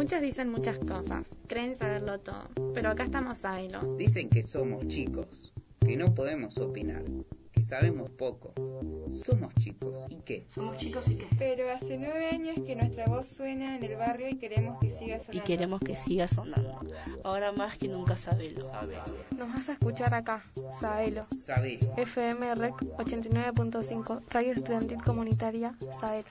Muchos dicen muchas cosas, creen saberlo todo, pero acá estamos Sabelo. Dicen que somos chicos, que no podemos opinar, que sabemos poco. Somos chicos, ¿y qué? Somos chicos y qué. Pero hace nueve años que nuestra voz suena en el barrio y queremos que siga sonando. Y queremos que siga sonando. Ahora más que nunca sabelo. Nos vas a escuchar acá, Sabelo. Sabelo. FM Rec 89.5, Radio Estudiantil Comunitaria, Sabelo.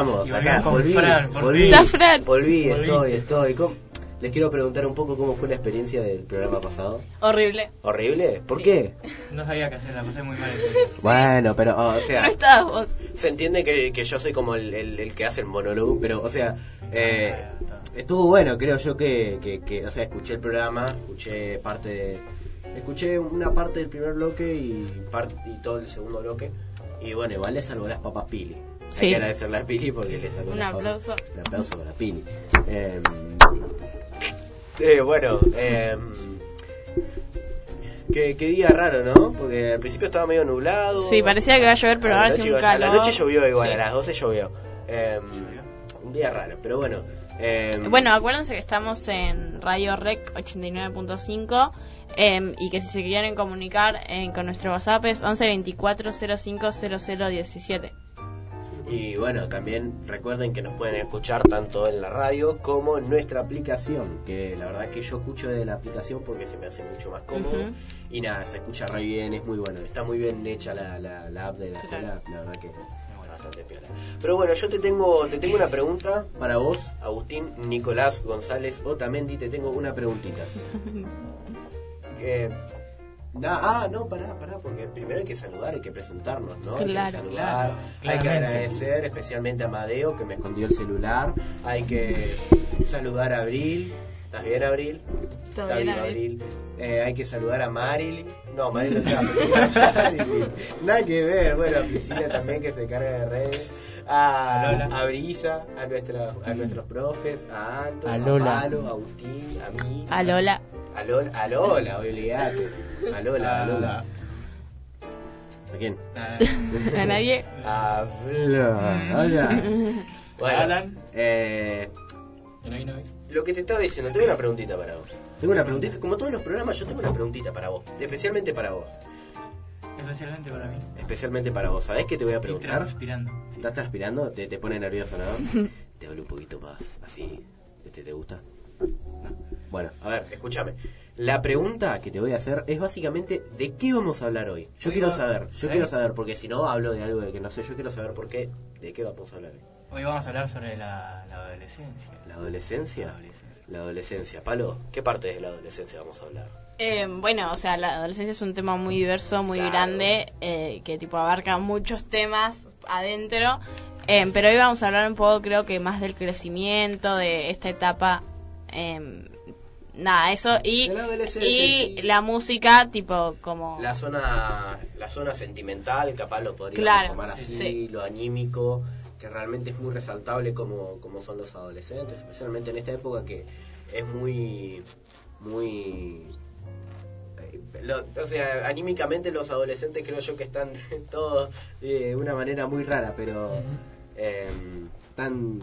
Estamos, acá, volví, Fran, volví, volví, estoy, estoy. ¿Cómo? Les quiero preguntar un poco cómo fue la experiencia del programa pasado. Horrible. ¿Horrible? ¿Por Sí. qué? No sabía qué hacer, la pasé muy mal. Bueno, pero, o sea, No estabas vos. se entiende que, que yo soy como el, el- el que hace el monólogo, pero, o sea, eh, Ah, está. estuvo bueno, creo yo que, que, que, o sea, escuché el programa, escuché parte de, escuché una parte del primer bloque y, parte, y todo el segundo bloque, y bueno, igual le salvó las papas Pili. Hay Sí. que agradecerle a Pili porque le salvó Un aplauso. Un aplauso para Pili. Eh, eh, bueno, eh, qué, qué día raro, ¿no? Porque al principio estaba medio nublado. Sí, parecía que iba a llover, pero ahora sí un iba- A la calor. noche llovió igual, Sí. a las 12 llovió. Eh, un día raro, pero bueno. eh, Bueno, acuérdense que estamos en Radio Rec 89.5 em, y que si se quieren comunicar eh, con nuestro WhatsApp es 11 24 05 00 17. Y bueno, también recuerden que nos pueden escuchar tanto en la radio como en nuestra aplicación. Que la verdad que yo escucho de la aplicación porque se me hace mucho más cómodo. Y nada, se escucha re bien, es muy bueno. Está muy bien hecha la, la, la app de la escuela, la verdad que bastante piola. Pero bueno, yo te tengo, te tengo una pregunta para vos, Agustín Nicolás González Otamendi. Te tengo una preguntita. Eh, da- ah, no, pará, pará, porque primero hay que saludar, hay que presentarnos, ¿no? Hay que Claro. saludar, Claro, hay que agradecer especialmente a Amadeo que me escondió el celular, hay que saludar a Abril, ¿estás bien Abril? ¿Todo Está bien, Abril? Eh, hay que saludar a Marilyn. No, Marilyn no está. Nada que ver. Bueno, a Priscila también que se carga de redes. A, A Lola. a Brisa, a, nuestra, a nuestros profes, a Anto, A a, Lola. Palo, a Agustín, a mí. A Lola. A Lola, a Lola, olvidate. A Lola, a Lola. ¿A quién? A nadie. A Lola. Bueno, Alan. eh, lo que te estaba diciendo, tengo una preguntita para vos. Tengo una preguntita, como todos los programas, yo tengo una preguntita para vos, especialmente para vos. Especialmente para mí. Especialmente para vos. ¿Sabés qué te voy a Estoy preguntar? transpirando. Sí. ¿Estás transpirando? ¿Te, te pone nervioso, no? Te hablo un poquito más así. ¿Este te gusta? Bueno, a ver, escúchame. La pregunta que te voy a hacer es básicamente de qué vamos a hablar hoy. Yo Hoy quiero va- saber, yo ¿eh? quiero saber, porque si no hablo de algo de que no sé, yo quiero saber por qué, de qué vamos a hablar hoy. Hoy vamos a hablar sobre la, la adolescencia. ¿La adolescencia? La adolescencia. La adolescencia. Palo, ¿qué parte de la adolescencia vamos a hablar? Eh, bueno, o sea, la adolescencia es un tema muy diverso, muy Claro. grande, eh, que tipo abarca muchos temas adentro. Eh, pero hoy vamos a hablar un poco, creo que más del crecimiento, de esta etapa. Eh, nada, eso. Y, la y música, tipo, como. La zona, la zona sentimental, capaz lo podríamos Claro, tomar sí, así, sí. lo anímico, que realmente es muy resaltable como, como son los adolescentes, especialmente en esta época que es muy, muy... eh, lo- o sea, anímicamente los adolescentes creo yo que están todos de una manera muy rara, pero eh, tan,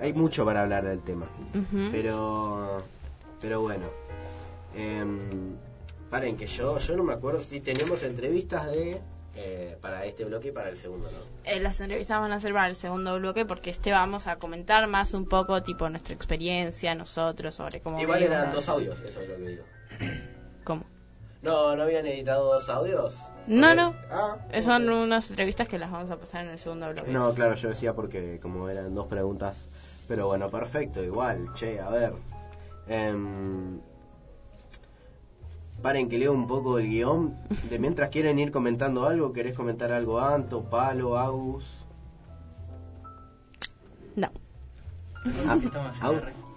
hay mucho para hablar del tema. Pero, pero bueno. em, Paren, que yo, yo no me acuerdo si tenemos entrevistas de eh, para este bloque y para el segundo, ¿no? Eh, las entrevistas van a ser para el segundo bloque porque este vamos a comentar más un poco tipo nuestra experiencia, nosotros, sobre cómo... Igual vivimos eran dos audios, eso es lo que digo. ¿Cómo? No, ¿no habían editado dos audios? No, no. Ah, Eh, Son unas entrevistas que las vamos a pasar en el segundo bloque. No, claro, yo decía porque como eran dos preguntas. Pero bueno, perfecto, igual. Che, a ver. Em, paren que leo un poco el guion. De mientras quieren ir comentando algo, ¿querés comentar algo Anto, Palo, Agus? No. Ah. R.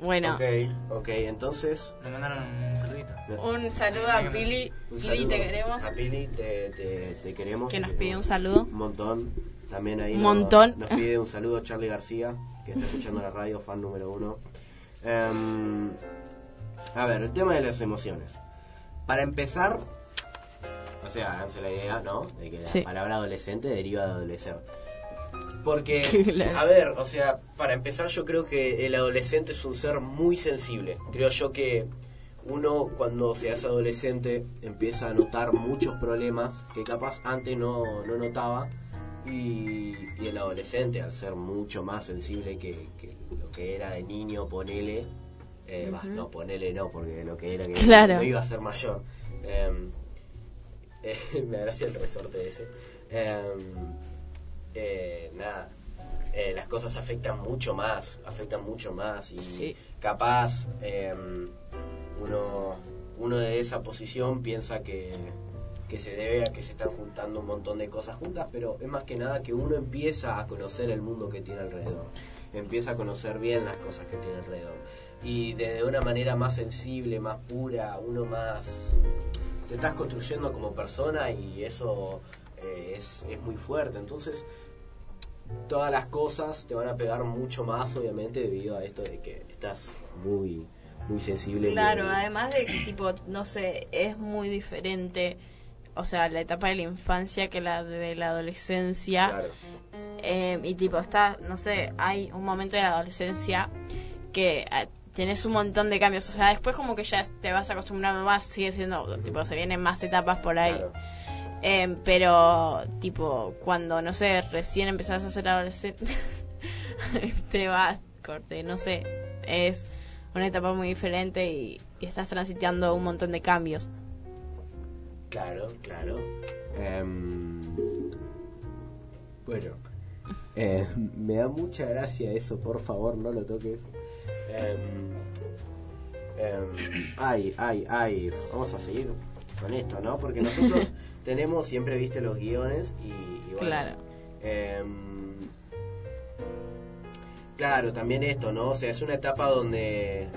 Bueno, Ok, ok, entonces... Me mandaron un saludito. un saludo a Pili. un Pili, te queremos. A Pili, te, te, te queremos. Que nos pide un saludo. Un montón. También ahí Un nos- montón. Nos, pide un saludo Charlie García, que está escuchando la radio, fan número uno. Em, a ver, el tema de las emociones. Para empezar, o sea, háganse la idea, ¿no? De que la Sí. palabra adolescente deriva de adolecer. Porque, a ver, o sea, para empezar yo creo que el adolescente es un ser muy sensible. Creo yo que uno cuando se hace adolescente empieza a notar muchos problemas que capaz antes no, no notaba. Y, y el adolescente, al ser mucho más sensible que, que lo que era de niño, ponele, eh, bah, no, ponele no, porque lo que era que Claro. no iba a ser mayor. Em, eh, me agradece el resorte ese. Em, eh, nada, eh, las cosas afectan mucho más, afectan mucho más y Sí. capaz em, uno, uno de esa posición piensa que, que se debe a que se están juntando un montón de cosas juntas, pero es más que nada que uno empieza a conocer el mundo que tiene alrededor, empieza a conocer bien las cosas que tiene alrededor y de una manera más sensible, más pura, uno más te estás construyendo como persona y eso eh, es, es muy fuerte. Entonces, todas las cosas te van a pegar mucho más, obviamente, debido a esto de que estás muy, muy sensible. Claro, además de que, tipo, no sé, es muy diferente, o sea, la etapa de la infancia que la de la adolescencia. Claro. Eh, y tipo, está, no sé, hay un momento de la adolescencia que eh, tienes un montón de cambios. O sea, después como que ya te vas acostumbrando más, sigue siendo, tipo, se vienen más etapas por ahí. Claro. Eh, pero, tipo, cuando, no sé, recién empezás a ser adolescente, te vas, corte, no sé, es una etapa muy diferente y, y estás transitando un montón de cambios. Claro, claro. Em, bueno, eh, me da mucha gracia eso, por favor, no lo toques. Em, em, ay, ay, ay, vamos a seguir con esto, ¿no? Porque nosotros tenemos siempre, viste, los guiones y, y bueno, Claro. em, claro, también esto, ¿no? O sea, es una etapa donde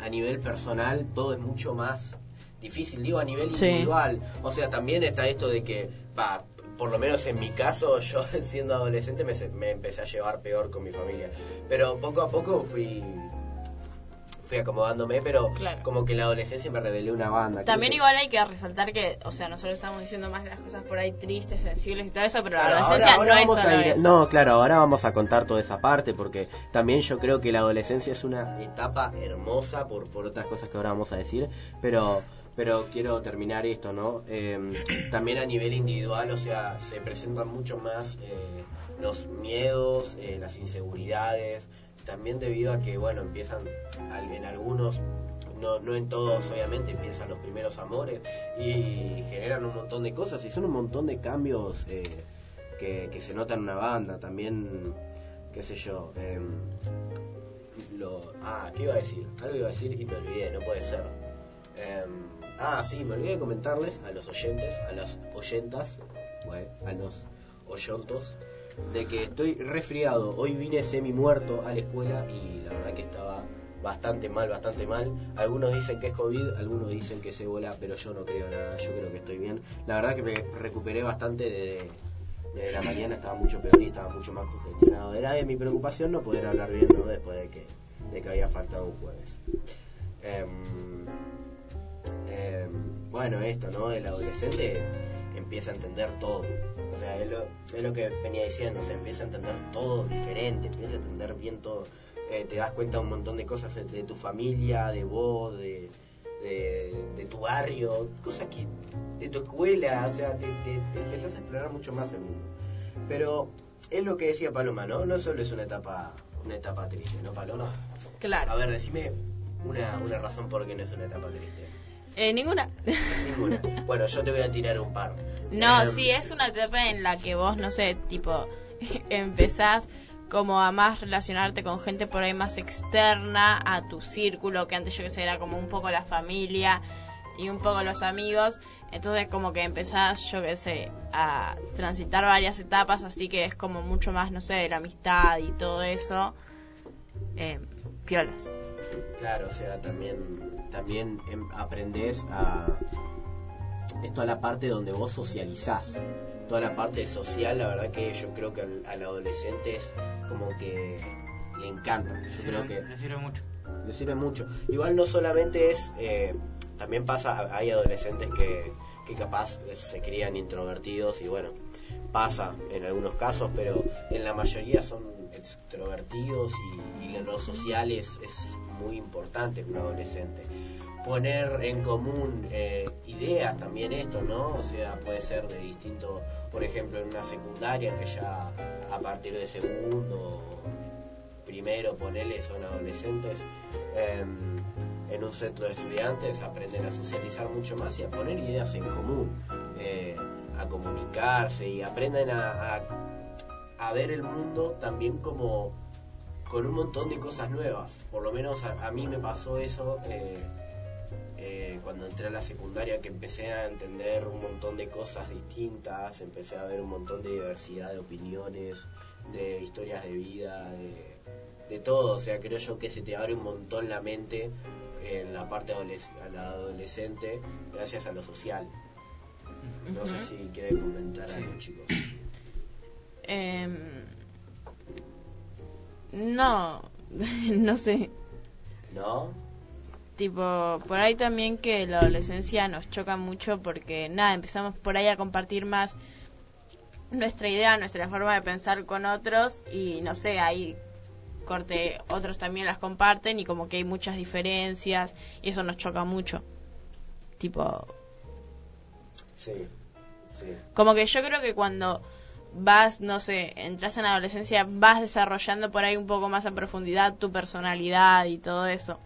a nivel personal todo es mucho más difícil, digo a nivel Sí. individual. O sea, también está esto de que, va, por lo menos en mi caso, yo siendo adolescente me, se- me empecé a llevar peor con mi familia. Pero poco a poco fui fui acomodándome, pero Claro. como que la adolescencia me revelé una banda. También que- igual hay que resaltar que, o sea, nosotros estamos diciendo más las cosas por ahí tristes, sensibles y todo eso, pero Claro, la adolescencia ahora no es solo a ir- eso. No, claro, ahora vamos a contar toda esa parte porque también yo creo que la adolescencia es una etapa hermosa por, por otras cosas que ahora vamos a decir, pero pero quiero terminar esto, ¿no? Eh, también a nivel individual, o sea, se presentan mucho más eh, los miedos, eh, las inseguridades, también debido a que, bueno, empiezan en algunos no, no en todos obviamente empiezan los primeros amores y generan un montón de cosas y son un montón de cambios eh, que, que se notan en una banda también qué sé yo em, lo ah qué iba a decir algo iba a decir y me olvidé no puede ser Em, ah sí me olvidé de comentarles a los oyentes a las oyentas a los oyontos de que estoy resfriado hoy vine semi muerto a la escuela y la verdad que estaba bastante mal, bastante mal. Algunos dicen que es COVID, algunos dicen que es ébola, pero yo no creo nada, yo creo que estoy bien. La verdad que me recuperé bastante de, la mañana, estaba mucho peor y estaba mucho más congestionado. Era de mi preocupación no poder hablar bien. Después de que, de que había faltado un jueves. Em, em, bueno, esto, ¿no? El adolescente empieza a entender todo. O sea, es lo, es lo que venía diciendo, o sea, empieza a entender todo diferente, empieza a entender bien todo. Eh, te das cuenta de un montón de cosas de, de tu familia, de vos, de, de, de tu barrio, cosas que de tu escuela, o sea, te, te, te empezás a explorar mucho más el mundo. Pero es lo que decía Paloma, ¿no? No solo es una etapa, una etapa triste, ¿no, Paloma? A Claro. ver, decime una, una razón por qué no es una etapa triste. Eh, ninguna. Ninguna. Bueno, yo te voy a tirar un par. No, Em, sí, es una etapa en la que vos, no sé, tipo, empezás como a más relacionarte con gente por ahí más externa a tu círculo, que antes yo que sé, era como un poco la familia y un poco los amigos. Entonces como que empezás, yo que sé, a transitar varias etapas, así que es como mucho más, no sé, la amistad y todo eso. Eh, piolas. Claro, o sea, también, también em, aprendés a... Es toda la parte donde vos socializás. Toda la parte social, la verdad que yo creo que al, al adolescente es como que le encanta. Yo creo que Le sirve mucho. le sirve mucho. Igual no solamente es, eh, también pasa, hay adolescentes que, que capaz eh, se crían introvertidos y bueno, pasa en algunos casos, pero en la mayoría son extrovertidos y, y lo social es, es muy importante en un adolescente. Poner en común eh, ideas también esto, ¿no? O sea, puede ser de distinto, por ejemplo, en una secundaria que ya a partir de segundo primero, ponele, son adolescentes, em, en un centro de estudiantes aprenden a socializar mucho más y a poner ideas en común, eh, a comunicarse y aprenden a, a, a ver el mundo también como con un montón de cosas nuevas. Por lo menos a, a mí me pasó eso eh, eh, cuando entré a la secundaria, que empecé a entender un montón de cosas distintas, empecé a ver un montón de diversidad de opiniones, de historias de vida, de, de todo. O sea, creo yo que se te abre un montón la mente en la parte adoles- a la adolescente gracias a lo social. No sé si quieren comentar Sí. algo, chicos. Em, no, no sé. ¿No? Tipo, por ahí también que la adolescencia nos choca mucho porque, nada, empezamos por ahí a compartir más nuestra idea, nuestra forma de pensar con otros y, no sé, ahí corte, otros también las comparten y como que hay muchas diferencias y eso nos choca mucho. Tipo, Sí, sí. como que yo creo que cuando vas, no sé, entras en la adolescencia, vas desarrollando por ahí un poco más a profundidad tu personalidad y todo eso.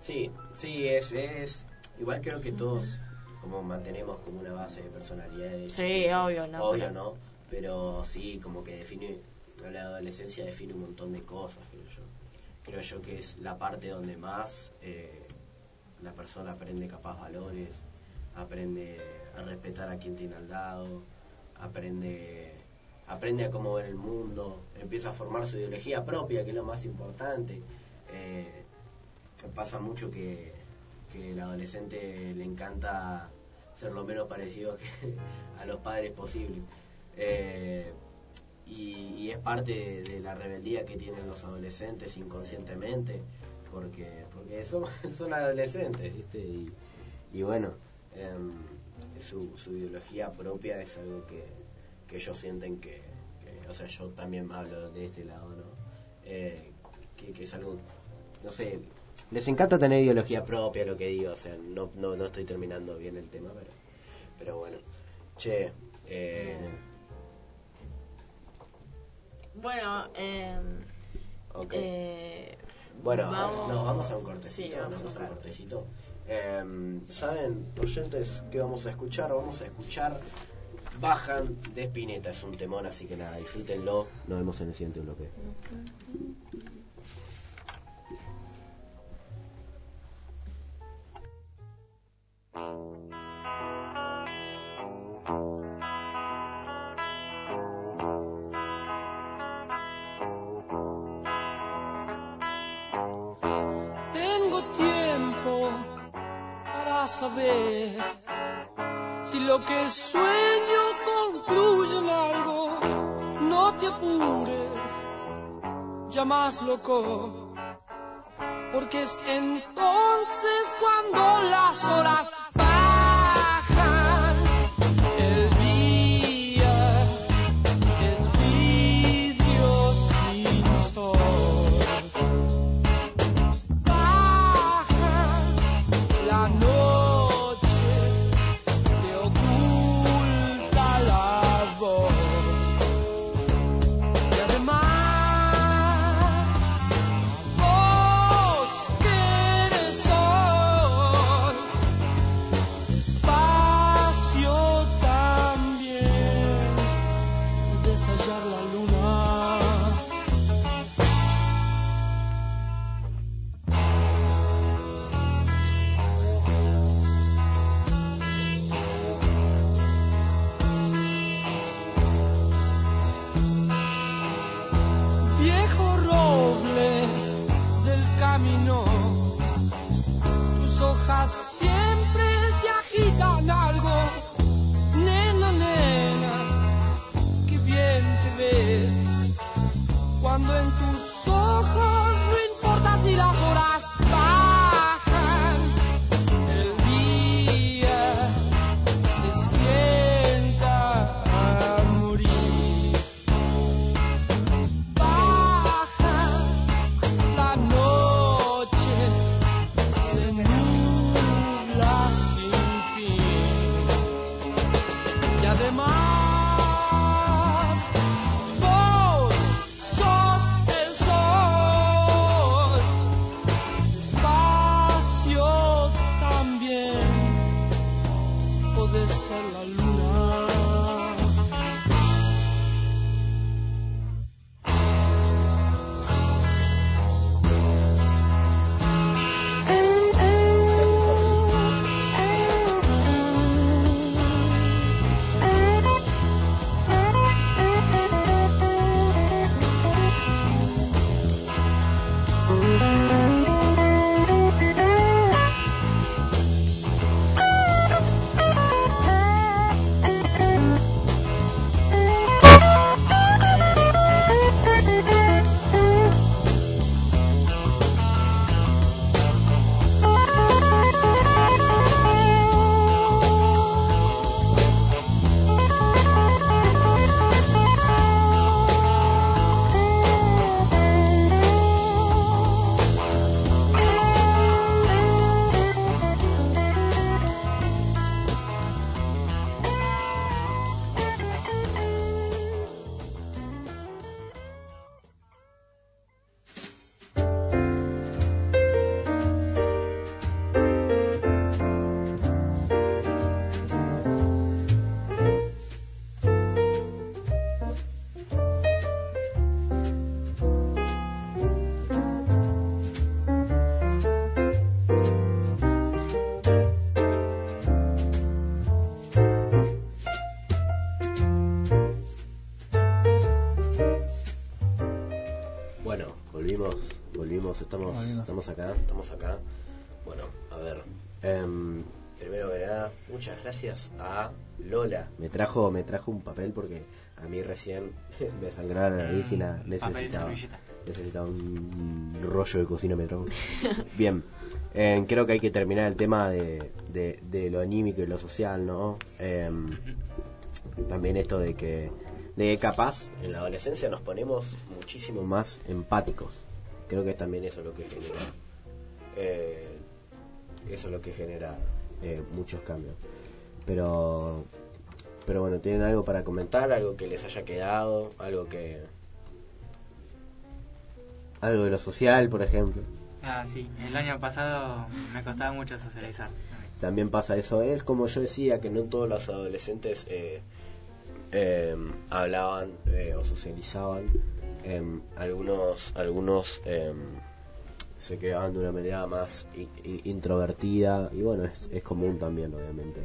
Sí, sí, es, es. Igual creo que todos como mantenemos como una base de personalidad. Sí, obvio, ¿no? Obvio, Pero- ¿no? Pero sí, como que define. La adolescencia define un montón de cosas, creo yo. Creo yo que es la parte donde más eh, la persona aprende capaz valores, aprende a respetar a quien tiene al lado, aprende aprende a cómo ver el mundo, empieza a formar su ideología propia, que es lo más importante. Eh, pasa mucho que, que el adolescente le encanta ser lo menos parecido a los padres posible. Eh, y, es parte de, la rebeldía que tienen los adolescentes inconscientemente, porque porque son, son adolescentes, ¿viste? Y, y bueno, em, su, su ideología propia es algo que, que ellos sienten que, que- o sea, yo también hablo de este lado, ¿no? Eh, que, que es algo, no sé, les encanta tener ideología propia, lo que digo, o sea, no, no, no estoy terminando bien el tema, pero, pero bueno. Che, eh, Bueno, eh, ok. eh, Bueno, vamos- no, vamos a un cortecito. Sí, vamos a un un corte. cortecito. Em, ¿Saben, oyentes, qué vamos a escuchar? Vamos a escuchar Bajan de Spinetta. Es un temón, así que nada, disfrútenlo. Nos vemos en el siguiente bloque. Saber si lo que sueño concluye en algo. No te apures, ya más loco, porque es entonces cuando las horas gracias a Lola. Me trajo, me trajo un papel porque a mí recién me sangraba la nariz y la necesitaba. Necesitaba un rollo de cocina me trajo. Bien, em, creo que hay que terminar el tema de, de, de lo anímico y lo social, ¿no? Em, también esto de que de que capaz en la adolescencia nos ponemos muchísimo más empáticos creo que también eso es lo que genera eh, eso es lo que genera eh, muchos cambios pero pero bueno tienen algo para comentar algo que les haya quedado algo que algo de lo social por ejemplo Ah, sí. El año pasado me costaba mucho socializar. también pasa eso. Es como yo decía que no todos los adolescentes eh, eh, hablaban eh, o socializaban. Em, algunos algunos em, se quedaban de una manera más introvertida. Y bueno es, es común también obviamente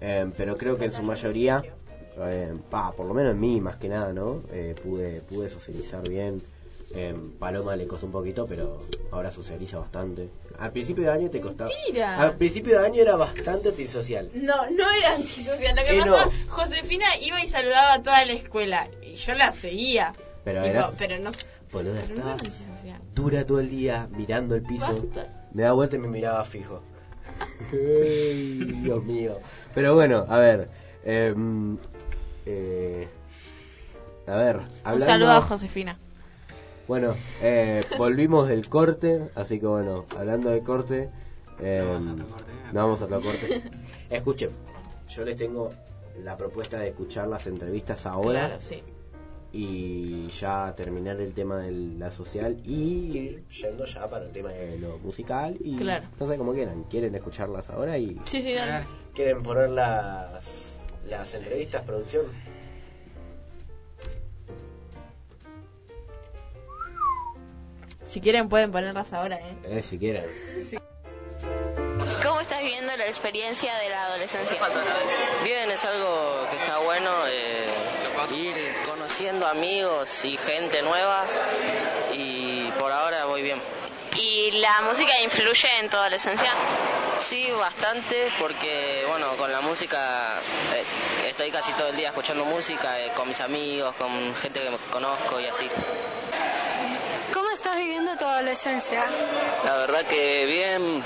Em, pero creo que en su mayoría em, pa, por lo menos en mí más que nada no Eh, pude pude socializar bien Em, Paloma le costó un poquito pero ahora socializa bastante al principio de año te costaba Mentira. al principio de año era bastante antisocial No, no era antisocial. Lo que pasa, no. Josefina iba y saludaba a toda la escuela. Y yo la seguía. Pero Tipo, eras- pero no, Boluda, pero no dura todo el día mirando el piso. Basta. Me daba vuelta y me miraba fijo. Ay, Dios mío. Pero bueno, a ver. eh, eh, a ver, Un hablando... saludo a Josefina. Bueno, eh, volvimos del corte, así que bueno, hablando de corte, No vamos a otro corte, ¿eh? no vamos a otro corte. Escuchen, yo les tengo la propuesta de escuchar las entrevistas ahora Claro, sí y ya terminar el tema de la social y ir yendo ya para el tema de lo musical y claro. no sé cómo quieran, quieren escucharlas ahora y sí, sí, dale. quieren poner las las entrevistas producción. Si quieren pueden ponerlas ahora, eh. eh si quieren. Sí. ¿Cómo estás viviendo la experiencia de la adolescencia? Bien, es algo que está bueno, eh, ir conociendo amigos y gente nueva y por ahora voy bien. ¿Y la música influye en tu adolescencia? Sí, bastante, porque bueno, con la música eh, estoy casi todo el día escuchando música, eh, con mis amigos, con gente que conozco y así. ¿Cómo estás viviendo tu adolescencia? La verdad que bien,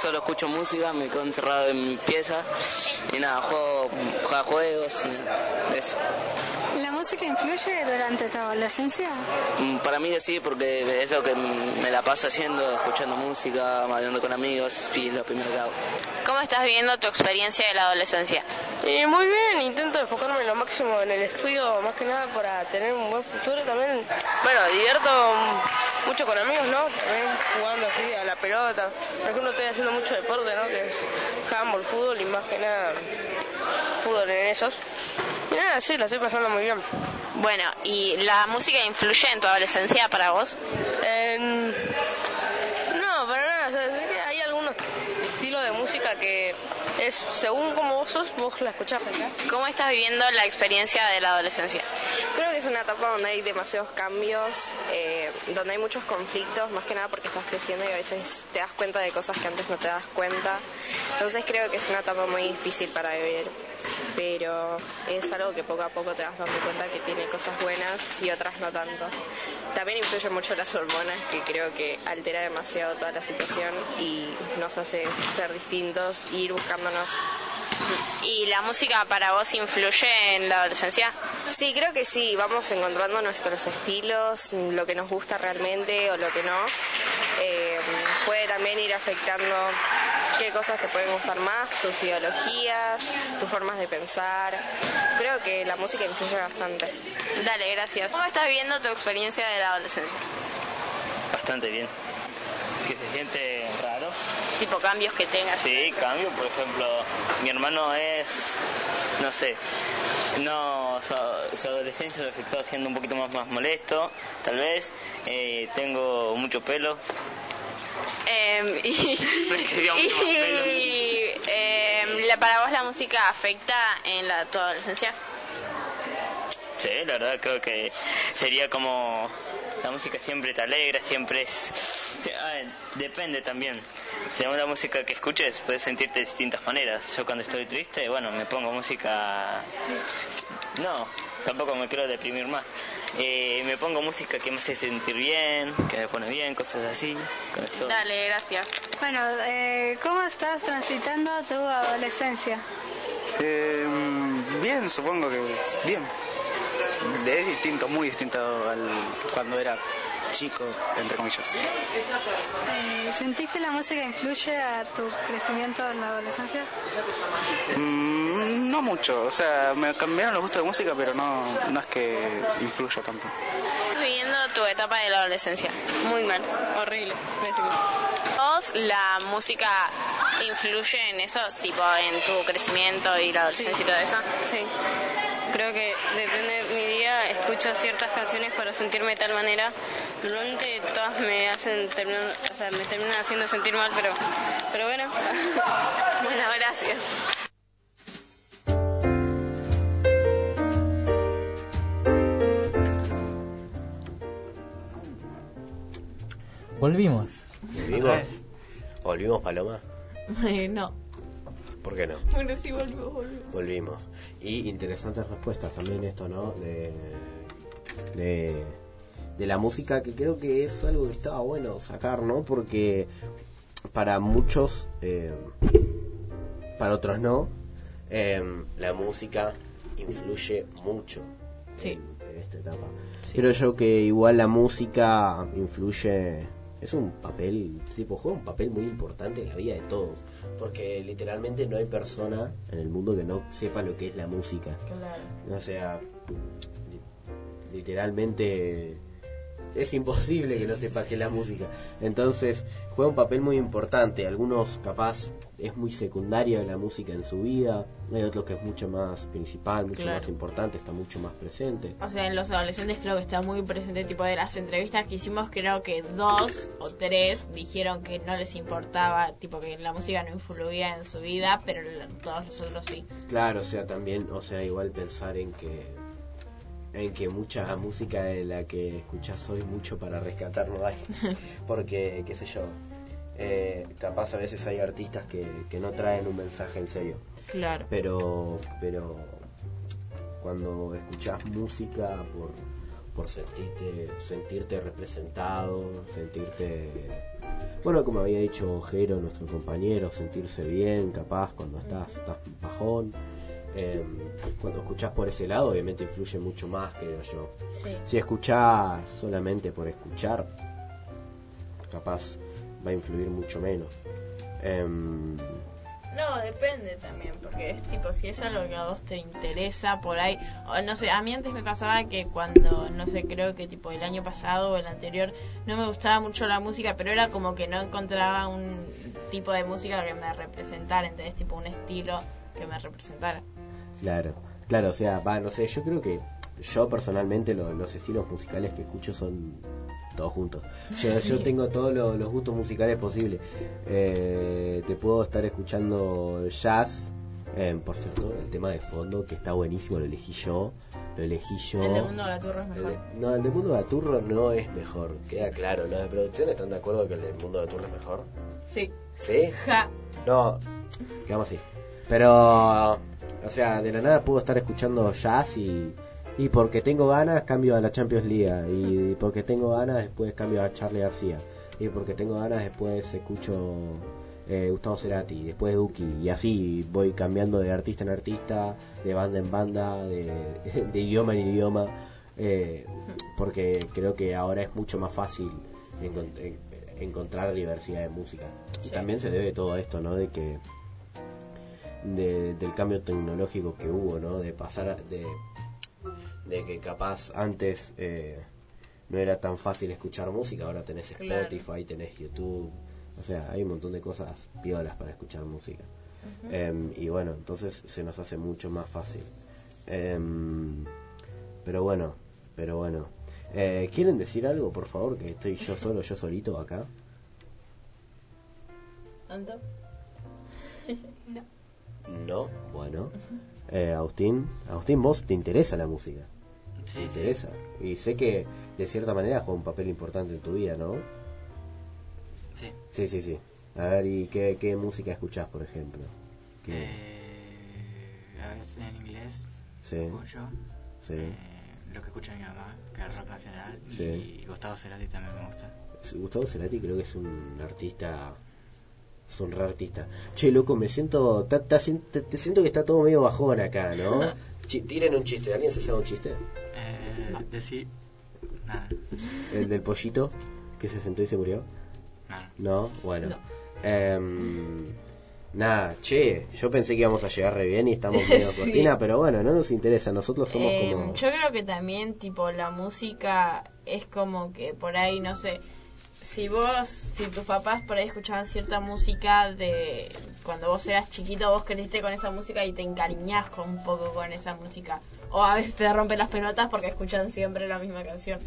solo escucho música, me quedo encerrado en mi pieza y nada, juego, juego juegos, y eso. ¿La música influye durante tu adolescencia? Mm, Para mí sí, porque es lo que me la paso haciendo, escuchando música, hablando con amigos y es lo primero que hago. ¿Cómo estás viviendo tu experiencia de la adolescencia? Eh, muy bien, intento enfocarme lo máximo en el estudio, más que nada para tener un buen futuro también. Bueno, divierto mucho con amigos, ¿no? También jugando así a la pelota. Por ejemplo, estoy haciendo mucho deporte, ¿no? Que es handball, fútbol y más que nada fútbol en esos. Y nada, sí, la estoy pasando muy bien. Bueno, ¿y la música influye en tu adolescencia para vos? En- No, para nada. O sea, hay algunos estilos de música que es según como vos sos, vos la escuchás. ¿Cómo estás viviendo la experiencia de la adolescencia? Creo que es una etapa donde hay demasiados cambios, eh, donde hay muchos conflictos, más que nada porque estás creciendo y a veces te das cuenta de cosas que antes no te das cuenta. Entonces creo que es una etapa muy difícil para vivir, pero es algo que poco a poco te vas dando cuenta que tiene cosas buenas y otras no tanto. También influyen mucho las hormonas, que creo que altera demasiado toda la situación y nos hace ser distintos e ir buscándonos. ¿Y la música para vos influye en la adolescencia? Sí, creo que sí, vamos encontrando nuestros estilos, lo que nos gusta realmente o lo que no. Eh, puede también ir afectando qué cosas te pueden gustar más, tus ideologías, tus formas de pensar. Creo que la música influye bastante. Dale, gracias. ¿Cómo estás viviendo tu experiencia de la adolescencia? Bastante bien. Que se siente raro. Tipo cambios que tengas. Sí, cambio. Por ejemplo, mi hermano es, no sé, no su, su adolescencia lo afectó siendo un poquito más, más molesto, tal vez. Eh, tengo mucho pelo. Em, y y, em, la- ¿Para vos la música afecta en la, tu adolescencia? Sí, la verdad creo que sería como la música siempre te alegra, siempre es... depende también. Según la música que escuches, puedes sentirte de distintas maneras. Yo cuando estoy triste, bueno, me pongo música... No, tampoco me quiero deprimir más. Eh, me pongo música que me hace sentir bien, que me pone bien, cosas así. Con esto. Dale, gracias. Bueno, eh, ¿cómo estás transitando tu adolescencia? Eh, bien, supongo que bien. Es distinto, muy distinto al cuando era chico, entre comillas. Eh, ¿Sentís que la música influye a tu crecimiento en la adolescencia? Mm, no mucho, o sea, me cambiaron los gustos de música, pero no, no es que influya tanto. ¿Estás viviendo tu etapa de la adolescencia? Muy mal, horrible. pésimo. ¿Vos la música influye en eso? Tipo, en tu crecimiento y la adolescencia y todo eso. Sí. Creo que depende de mi día, escucho ciertas canciones para sentirme de tal manera. Normalmente todas me hacen terminar, o sea, me terminan haciendo sentir mal, pero, pero bueno. bueno, gracias. Volvimos. ¿Volvimos? ¿Volvimos, Paloma? Eh, no. ¿Por qué no? Bueno, sí, volvimos, volvimos. Volvimos. Y interesantes respuestas también esto, ¿no? De, de, de la música, que creo que es algo que estaba bueno sacar, ¿no? Porque para muchos, eh, para otros no, eh, la música influye mucho Sí. en, en esta etapa. Creo yo que igual la música influye, es un papel, sí, pues juega un papel muy importante en la vida de todos, porque literalmente no hay persona en el mundo que no sepa lo que es la música. Claro. O sea, li- literalmente es imposible que no sepa qué es la música. Entonces, juega un papel muy importante. Algunos capaz es muy secundaria la música en su vida, Hay otro que es mucho más principal, mucho Claro. más importante, está mucho más presente. O sea, en los adolescentes creo que está muy presente, tipo de las entrevistas que hicimos, creo que dos o tres dijeron que no les importaba, tipo que la música no influía en su vida, pero todos los otros sí. Claro, o sea, también, o sea, igual pensar en que en que mucha música de la que escuchas hoy mucho para rescatar no hay. Porque, qué sé yo, eh, capaz a veces hay artistas que, que no traen un mensaje en serio. Claro. Pero, pero cuando escuchas música por, por sentirte, sentirte representado, sentirte, bueno, como había dicho Jero, nuestro compañero, sentirse bien, capaz cuando estás, estás bajón. eh, cuando escuchás por ese lado, obviamente influye mucho más, creo yo. Sí. Si escuchás solamente por escuchar, capaz va a influir mucho menos. Em, No, depende también, porque es tipo, si es algo que a vos te interesa por ahí, o no sé, a mí antes me pasaba que cuando, no sé, creo que tipo el año pasado o el anterior, no me gustaba mucho la música, pero era como que no encontraba un tipo de música que me representara, entonces tipo un estilo que me representara. Claro, claro, o sea, va, no sé, yo creo que yo personalmente lo- los estilos musicales que escucho son todos juntos. Yo, tengo todos lo- los gustos musicales posibles. Eh, te puedo estar escuchando jazz. Eh, por cierto, el tema de fondo que está buenísimo lo elegí yo. Lo elegí yo. El de Mundo Gaturro es mejor. El de- no, el de Mundo Gaturro no es mejor. Queda claro. ¿Los de producción están de acuerdo que el de Mundo Gaturro es mejor? Sí. ¿Sí? Ja. No, quedamos así. Pero, o sea, de la nada puedo estar escuchando jazz y, y porque tengo ganas cambio a la Champions League. Y porque tengo ganas después cambio a Charlie García. Y porque tengo ganas después escucho eh, Gustavo Cerati, después Duki. Y así voy cambiando de artista en artista, de banda en banda, de, de idioma en idioma. eh, porque creo que ahora es mucho más fácil encon- en- encontrar diversidad de música. Y también se debe todo esto, ¿no? De que de- del cambio tecnológico que hubo, ¿no? De pasar a- de, de que capaz antes eh, no era tan fácil escuchar música, ahora tenés Claro. Spotify, tenés YouTube, o sea, hay un montón de cosas piolas para escuchar música. Em, y bueno, entonces se nos hace mucho más fácil. Em, pero bueno, pero bueno. Eh, ¿Quieren decir algo, por favor? Que estoy yo solo, yo solito acá. ¿Tanto? no. No, bueno. Eh, Agustín, Agustín, vos te interesa la música. Sí, te sí. interesa. Y sé que de cierta manera juega un papel importante en tu vida, ¿no? Sí. Sí, sí, sí. A ver, ¿y qué, qué música escuchás, por ejemplo? ¿Qué- Eh, a veces en inglés Sí. escucho. Sí. eh, lo que escucha mi mamá, que es rock nacional. Sí. Y Gustavo Cerati también me gusta. Gustavo Cerati creo que es un artista un re artista che loco me siento ta- ta- te, te siento que está todo medio bajón acá ¿no? Chi- tiren un chiste ¿alguien se sabe un chiste? Eh, decir. Nada. el del pollito que se sentó y se murió Nada. no bueno Em, nada che yo pensé que íbamos a llegar re bien y estamos medio Sí. cortina pero bueno no nos interesa nosotros somos Eh, como Yo creo que también, tipo, la música es como que por ahí, no sé, si vos, si tus papás por ahí escuchaban cierta música de cuando vos eras chiquito, vos creciste con esa música y te encariñás con un poco con esa música. O a veces te rompen las pelotas porque escuchan siempre la misma canción.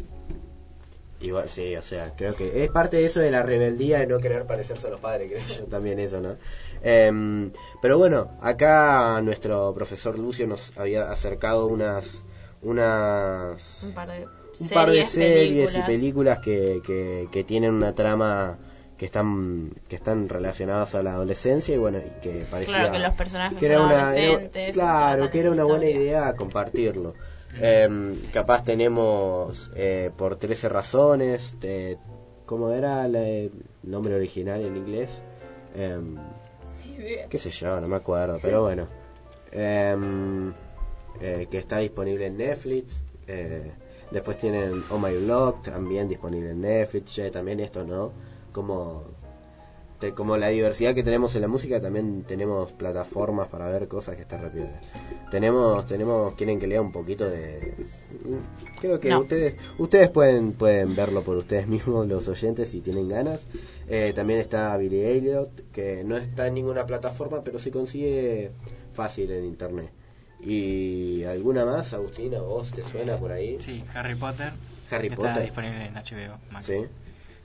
Igual, sí, o sea, creo que es parte de eso de la rebeldía de no querer parecerse a los padres, creo yo también eso, ¿no? Em, pero bueno, acá nuestro profesor Lucio nos había acercado unas unas Un par de un par de series, películas. y películas que, que, que tienen una trama que están que están relacionadas a la adolescencia y bueno, y que parecía Claro, que los personajes que era una- adolescentes, claro, que era una buena idea compartirlo. Em, capaz tenemos eh, por 13 razones, te- ¿cómo era el nombre original en inglés? Em, qué sé yo, no me acuerdo, pero bueno. Em, eh, que está disponible en Netflix. eh, después tienen Oh My Blog, también disponible en Netflix. ya también esto, ¿no? Como, te- como la diversidad que tenemos en la música, también tenemos plataformas para ver cosas que están rápidas. Tenemos, tenemos, quieren que lea un poquito de... Creo que No. ustedes ustedes pueden pueden verlo por ustedes mismos, los oyentes, si tienen ganas. Eh, también está Billy Elliot, que no está en ninguna plataforma, pero se consigue fácil en internet. ¿Y alguna más, Agustina? ¿Vos te suena por ahí? Sí, Harry Potter. Harry Está Potter. disponible en HBO Max. Sí.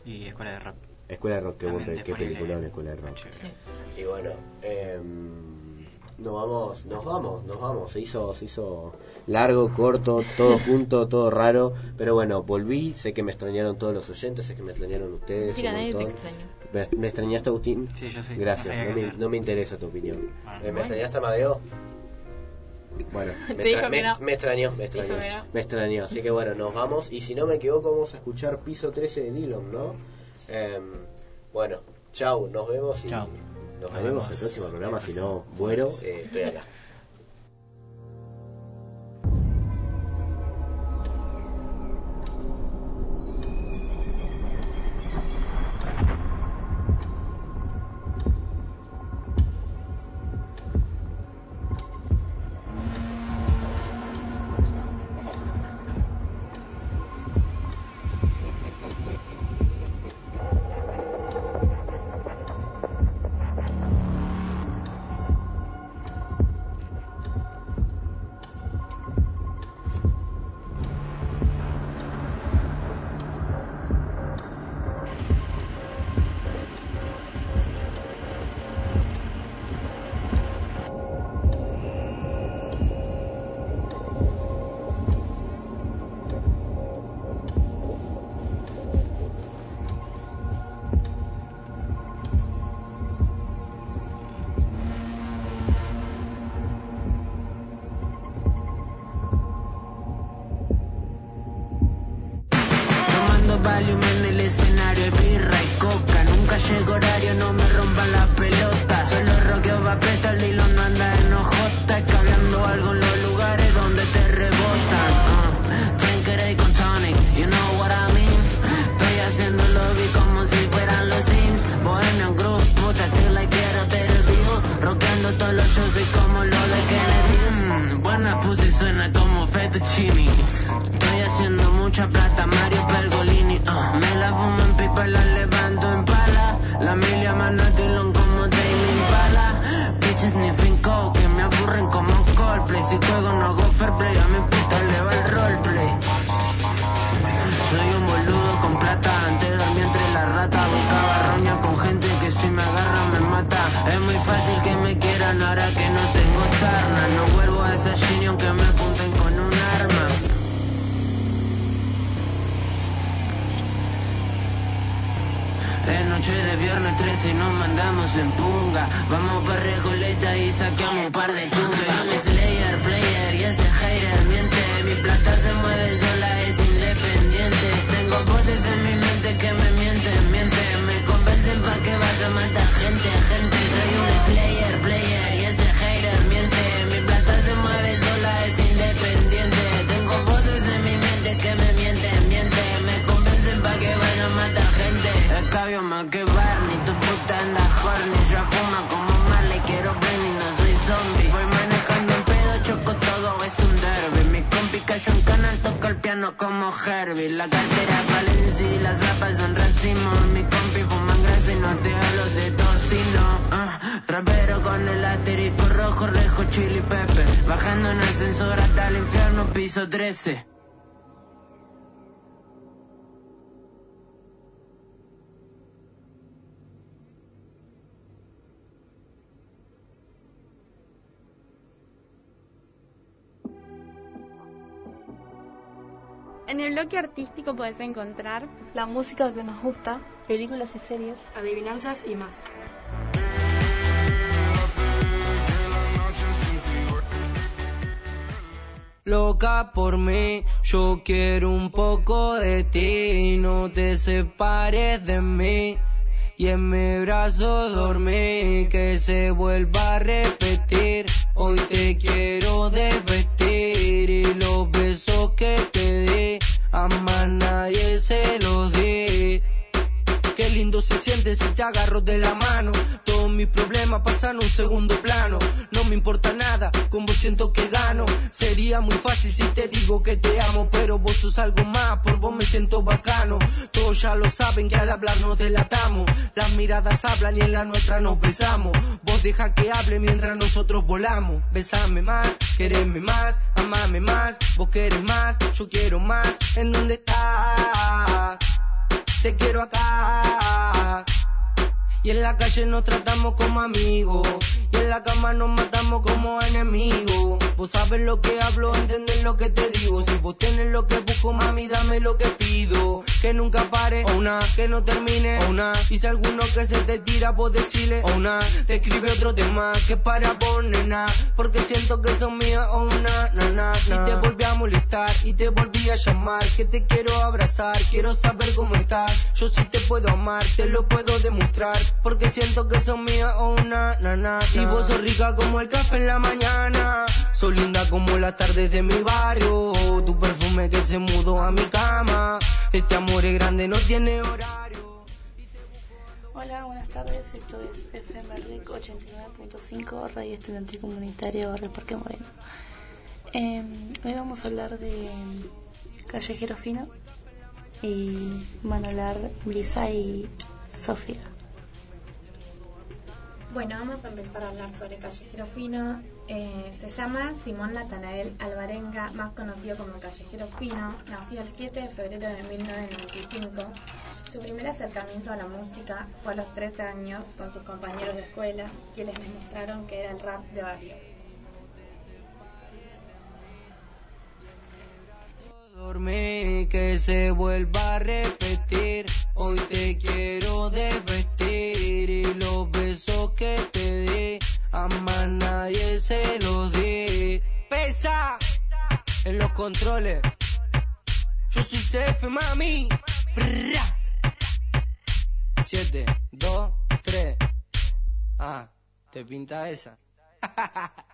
Y Escuela de Rock. Escuela de Rock, qué, buen- qué película en Escuela de Rock. HBO. Y bueno, em, nos vamos, nos vamos, nos vamos. Se hizo, se hizo largo, corto, todo junto, todo raro. Pero bueno, volví. Sé que me extrañaron todos los oyentes, sé que me extrañaron ustedes. Mira, nadie te extrañó. ¿Me, me extrañaste, Agustín? Sí, yo sí. Gracias, No no, me, no me interesa tu opinión. Ah. Eh, ¿Me Bueno. extrañaste, Amadeo? Bueno, me, Te dijo extra- que me- no. me extrañó, me extrañó. No. Me extrañó, así que bueno, nos vamos. Y si no me equivoco, vamos a escuchar Piso 13 de Dillon, ¿no? Em, bueno, chau, nos vemos y Chau. nos, Nos veremos vemos. el próximo programa. Si no, bueno, eh, estoy acá. Barney, tu puta anda horny. Yo fumo como Marley, quiero Brenny, no soy zombie. Voy manejando en pedo, choco todo, es un derby. Mi compi cayó en canal, toca el piano como Herbie. La cartera Valencia y las zapas son racimos. Mi compi fuman grasa y no te hablo de tocino. Ah, rapero con el asterisco rojo, rejo, chili pepe. Bajando en ascensor hasta el infierno, piso 13. En el bloque artístico puedes encontrar La música que nos gusta, películas y series. Adivinanzas y más. Loca por mí, yo quiero un poco de ti, no te separes de mí. Y en mi brazo dormí, que se vuelva a repetir. Hoy te quiero desvestir y los besos que te a más nadie se los di. Lindo se siente si te agarro de la mano. Todo mis problemas pasan a un segundo plano. No me importa nada, con vos siento que gano. Sería muy fácil si te digo que te amo, pero vos sos algo más, por vos me siento bacano. Todos ya lo saben que al hablar nos delatamos. Las miradas hablan y en la nuestra nos besamos. Vos deja que hable mientras nosotros volamos. Besame más, quereme más, amame más. Vos querés más, yo quiero más. ¿En dónde estás? Te quiero acá. Y en la calle nos tratamos como amigos. Y en la cama nos matamos como enemigos. Vos sabes lo que hablo, entendés lo que te digo. Si vos tenés lo que busco, mami, dame lo que pido. Que nunca pare, o una, que no termine, o una. Y si alguno que se te tira, vos decirle, o una. Te escribe otro tema que para vos, nena. Porque siento que son mías, o una, na, na, na. Y te volví a molestar, y te volví a llamar. Que te quiero abrazar, quiero saber cómo estás. Yo sí te puedo amar, te lo puedo demostrar. Porque siento que son mías, o una, na, na, na. Y vos sos rica como el café en la mañana. Sos linda como las tardes de mi barrio. Tu perfume que se mudó a mi cama. Este amor es grande, no tiene horario. Hola, buenas tardes. Esto es FM REC 89.5, Radio Estudiantil Comunitaria Barrio Parque Moreno. Eh, hoy vamos a hablar de Callejero Fino y van a hablar Brisa y Sofía. Bueno, vamos a empezar a hablar sobre Callejero Fino. Eh, se llama Simón Natanael Alvarenga, más conocido como Callejero Fino. Nació el 7 de febrero de 1995. Su primer acercamiento a la música fue a los 13 años con sus compañeros de escuela, quienes le mostraron que era el rap de barrio. Dormí, que se vuelva a repetir. Hoy te quiero desvestir y los besos que a más nadie se los di. Pesa en los controles. Yo soy CF, mami. Siete, dos, tres. Ah, ¿te pinta esa?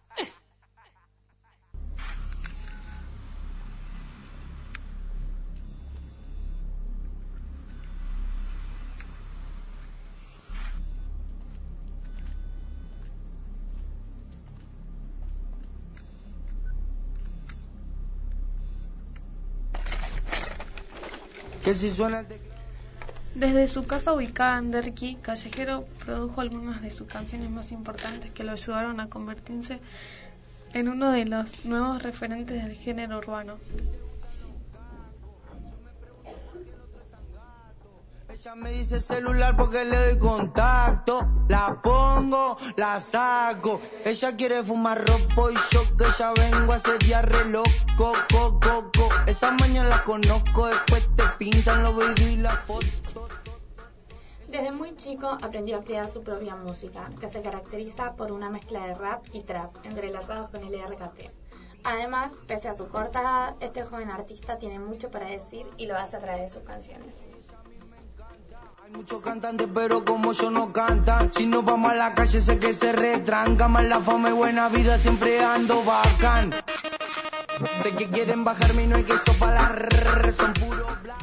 Desde su casa ubicada en Derqui, Callejero produjo algunas de sus canciones más importantes que lo ayudaron a convertirse en uno de los nuevos referentes del género urbano. Ella me dice celular porque le doy contacto. La pongo, la saco. Ella quiere fumar ropo y yo que ya vengo a hacer re loco, co, co, co. Esa mañana la conozco, después te pintan los videos y la foto. Desde muy chico aprendió a crear su propia música, que se caracteriza por una mezcla de rap y trap, entrelazados con el RKT. Además, pese a su corta edad, este joven artista tiene mucho para decir y lo hace a través de sus canciones. Muchos cantantes, pero como yo no cantan. Si no vamos a la calle, sé que se retranca. Más la fama y buena vida, siempre ando bacán. Sé que quieren bajarme y no hay que sopalar. Son puro bla.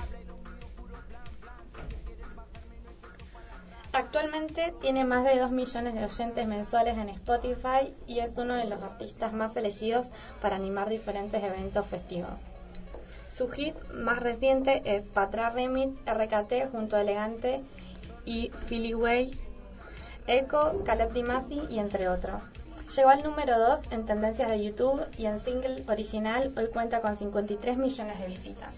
Actualmente tiene más de 2 millones de oyentes mensuales en Spotify y es uno de los artistas más elegidos para animar diferentes eventos festivos. Su hit más reciente es Patra Remix RKT junto a Elegante y Philly Way, Echo, Caleb Dimasi y entre otros. Llegó al número 2 en tendencias de YouTube y en single original hoy cuenta con 53 millones de visitas.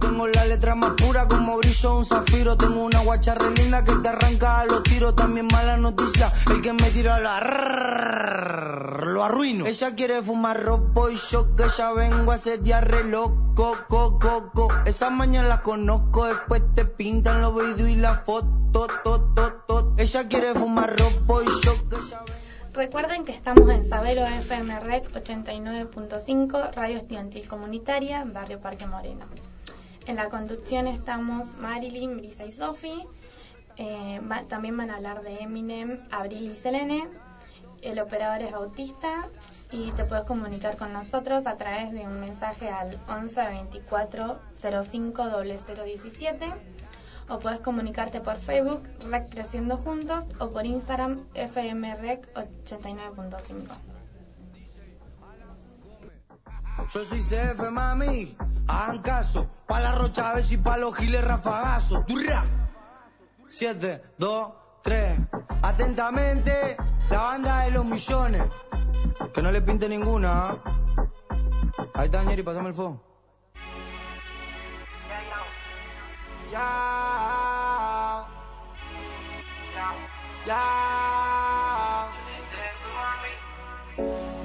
Tengo la letra más pura como brillo un zafiro. Tengo una guacha re linda que te arranca a los tiros. También mala noticia, el que me tira la rrrr, lo arruino. Ella quiere fumar ropo y yo que ya vengo a setear re loco, co, co, co. Esas mañanas las conozco, después te pintan los videos y la foto, to, to, to. Ella quiere fumar ropo y yo que ya vengo. Recuerden que estamos en Sabelo FM Rec 89.5, Radio Estudiantil Comunitaria, Barrio Parque Moreno. En la conducción estamos Marilyn, Brisa y Sofi. Eh, también van a hablar de Eminem, Abril y Selene. El operador es Bautista y te puedes comunicar con nosotros a través de un mensaje al 11 24 05 0017 o puedes comunicarte por Facebook Rec Creciendo Juntos o por Instagram FMREC 89.5. Yo soy CF, mami. Hagan caso. Pa' la Rocha Chávez y pa' los giles rafagazo. Durra. 7, 2, 3. Atentamente, la banda de los millones. Que no le pinte ninguna, ¿ah? Ahí está, Ñeri, pasame el phone.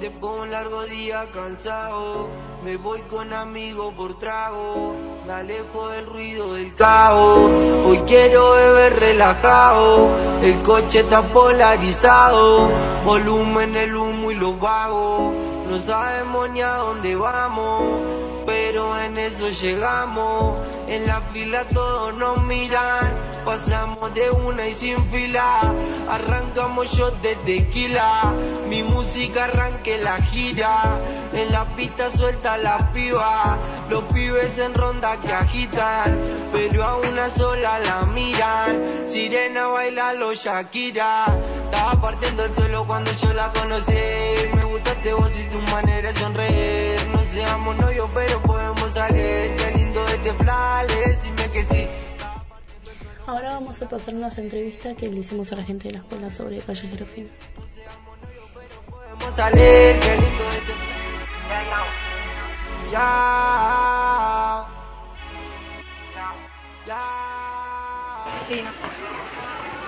Después de un largo día cansado, me voy con amigos por trago, me alejo del ruido del caos. Hoy quiero beber relajado, el coche está polarizado, volumen el humo y los vagos, no sabemos ni a dónde vamos. Pero en eso llegamos, en la fila todos nos miran, pasamos de una y sin fila, arrancamos yo de tequila, mi música arranque la gira, en la pista suelta la piba, los pibes en ronda que agitan, pero a una sola la miran, sirena baila los Shakira, estaba partiendo el suelo cuando yo la conocí, me gustaste vos y tu manera de sonreír, no seamos novios pero podemos salir, qué lindo este flash, decime que sí. Ahora vamos a pasar unas entrevistas que le hicimos a la gente de la escuela sobre Callejero Fino. Podemos salir, qué lindo este Ya. Sí.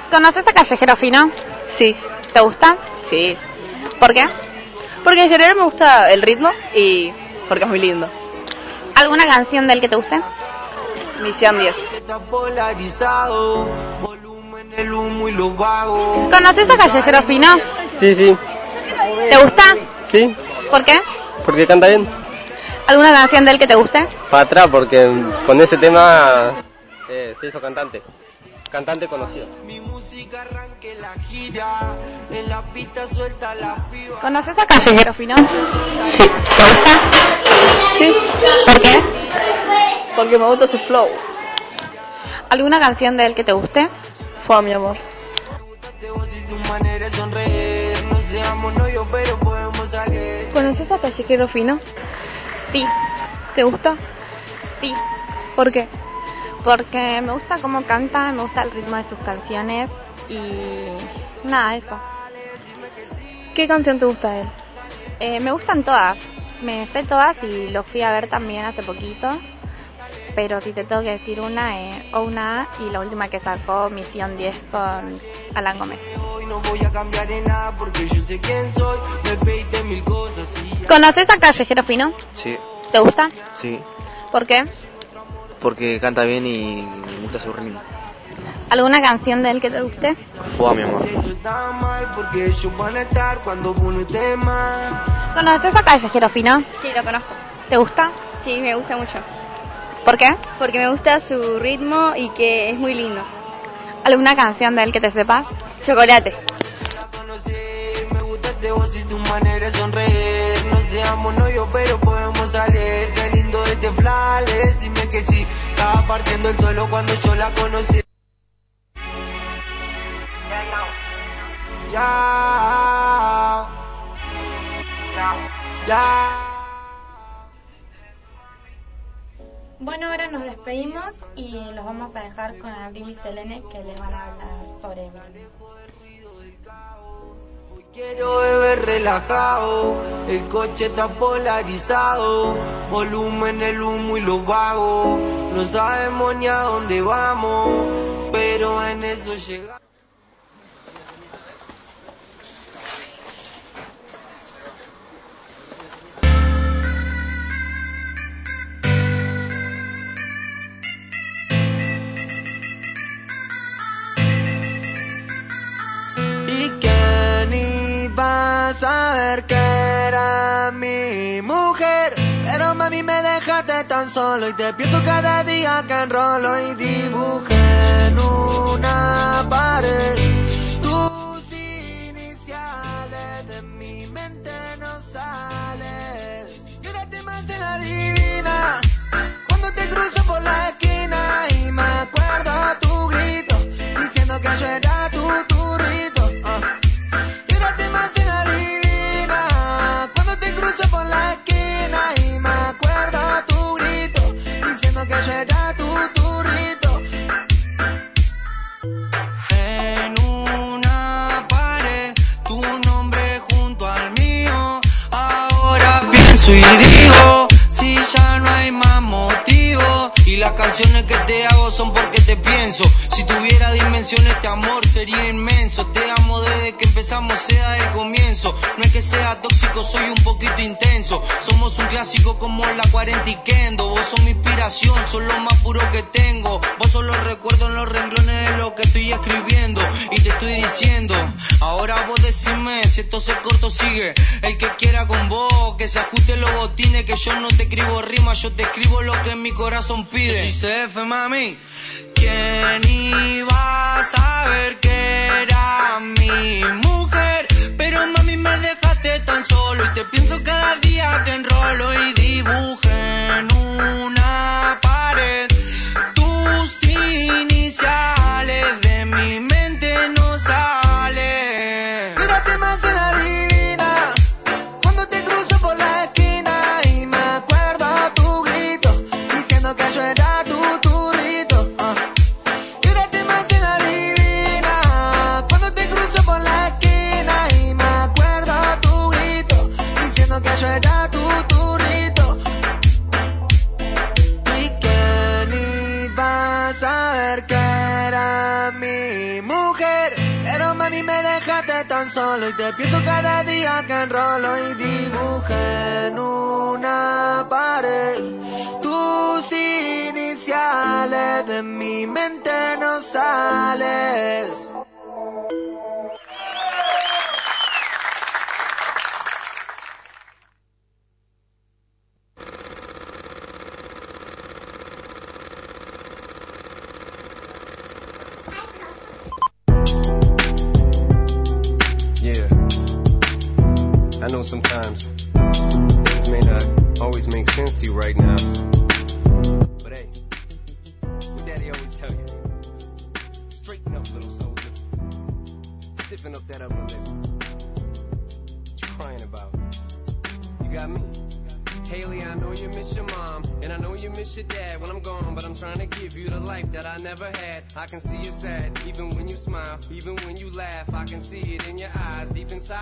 ¿Conoces a Callejero Fino? Sí. ¿Te gusta? Sí. ¿Por qué? Porque en general me gusta el ritmo y porque es muy lindo. ¿Alguna canción del que te guste? Misión 10. Está polarizado, volumen el humo y los vagos. ¿Conoces a Callejero Fino? Sí, sí, ¿Te gusta? sí, ¿Por qué? porque canta bien. ¿Alguna canción del que te guste? Para atrás, porque con ese tema eh, se hizo cantante. Cantante conocido. Mi música arranque la gira, en la pista suelta la piba. ¿Conoces a Callejero Fino? Sí. ¿Te gusta? Sí. ¿Por qué? Porque me gusta su flow. ¿Alguna canción de él que te guste? Fue mi amor. ¿Conoces a Callejero Fino? Sí. ¿Te gusta? Sí. ¿Por qué? Porque me gusta cómo canta, me gusta el ritmo de sus canciones y nada, eso. ¿Qué canción te gusta de él? Eh, me gustan todas, me sé todas y lo fui a ver también hace poquito. Pero si te tengo que decir una, eh, o una y la última que sacó, Misión 10 con Alan Gómez. ¿Conoces a Callejero Fino? Sí, ¿Te gusta? sí, ¿Por qué? Porque canta bien y me gusta su ritmo. ¿Alguna canción de él que te guste? Fue mi amor. ¿Conoces a Callejero Fino? Sí, lo conozco. ¿Te gusta? Sí, me gusta mucho. ¿Por qué? Porque me gusta su ritmo y que es muy lindo. ¿Alguna canción de él que te sepas? Chocolate. Me gustaste vos y tu manera de sonreír, no seamos novios pero podemos salir. Lindo este flash, decime que sí, estaba partiendo el suelo cuando yo la conocí. Ya. Ya. Bueno, ahora nos despedimos y los vamos a dejar con Abril y Selene que les van a hablar sobre. Quiero beber relajado, el coche está polarizado, volumen el humo y los vagos, no sabemos ni a dónde vamos, pero en eso llegamos. saber que era mi mujer. Pero mami me dejaste tan solo y te pienso cada día que enrolo y dibujé en una pared. Tus iniciales de mi mente no sales. Y más de la divina. Cuando te cruzo por la esquina y me acuerdo tu grito diciendo que yo era tu, tu y digo, las canciones que te hago son porque te pienso. Si tuviera dimensión este amor sería inmenso. Te amo desde que empezamos, sea el comienzo. No es que sea tóxico, soy un poquito intenso. Somos un clásico como la 40 y Kendo. Vos sos mi inspiración, sos lo más puro que tengo. Vos sos los recuerdos en los renglones de lo que estoy escribiendo. Y te estoy diciendo, ahora vos decime si esto se corto sigue. El que quiera con vos, que se ajuste los botines, que yo no te escribo rimas, yo te escribo lo que mi corazón pide. Yo soy CF, mami. ¿Quién iba a saber que era mi mujer?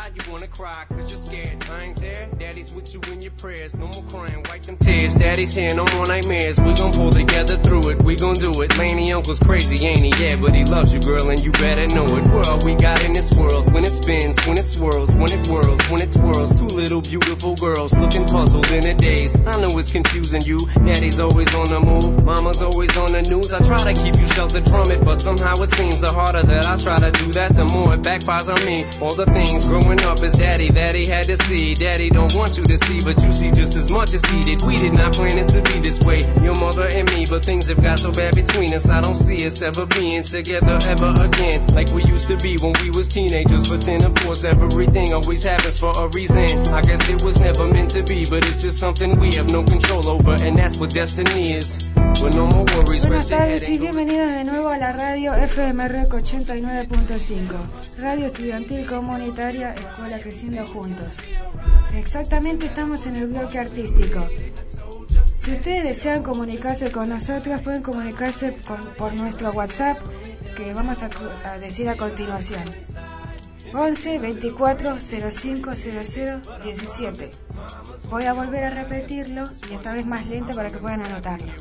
You wanna cry, cause you're scared. I ain't there, daddy's with you in your prayers. No more crying, them tears. Daddy's here, no more nightmares. We gon' pull together through it, we gon' do it. Laney uncle's crazy, ain't he? Yeah, but he loves you, girl, and you better know it. World we got in this world, when it spins, when it swirls, when it whirls, when it twirls. Two little beautiful girls looking puzzled in a daze. I know it's confusing you. Daddy's always on the move, mama's always on the news. I try to keep you sheltered from it, but somehow it seems the harder that I try to do that, the more it backfires on me. All the things growing up is daddy that he had to see. Daddy don't want you to see, but you see just as much as he did. We did not plan it to be this way, your mother and me, but things have got so bad between us. I don't see us ever being together ever again, like we used to be when we was teenagers. But then, of course, everything always happens for a reason. I guess it was never meant to be, but it's just something we have no control over, and that's what destiny is. Buenas tardes y bienvenidos de nuevo a la radio FMREC 89.5, Radio Estudiantil Comunitaria Escuela Creciendo Juntos. Exactamente estamos en el bloque artístico. Si ustedes desean comunicarse con nosotros, pueden comunicarse por nuestro WhatsApp que vamos a decir a continuación. 11 24 05 00 17. Voy a volver a repetirlo y esta vez más lento para que puedan anotarlo.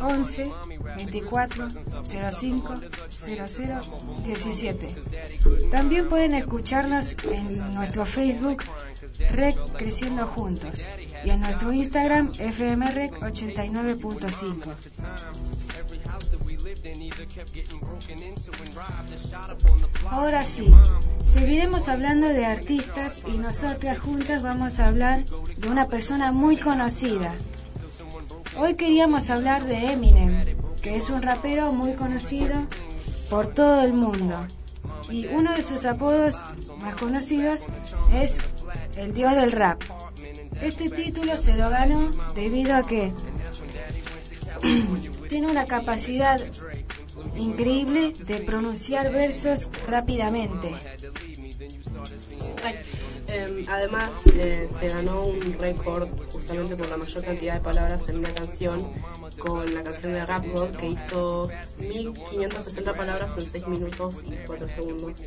11 24 05 00 17. También pueden escucharnos en nuestro Facebook Rec Creciendo Juntos y en nuestro Instagram FMREC 89.5. Ahora sí, seguiremos hablando de artistas y nosotras juntas vamos a hablar de una persona muy conocida. Hoy queríamos hablar de Eminem, que es un rapero muy conocido por todo el mundo. Y uno de sus apodos más conocidos es el dios del rap. Este título se lo ganó debido a que tiene una capacidad increíble de pronunciar versos rápidamente. Em, además, eh, se ganó un récord justamente por la mayor cantidad de palabras en una canción con la canción de Rap God que hizo 1560 palabras en 6 minutos y 4 segundos.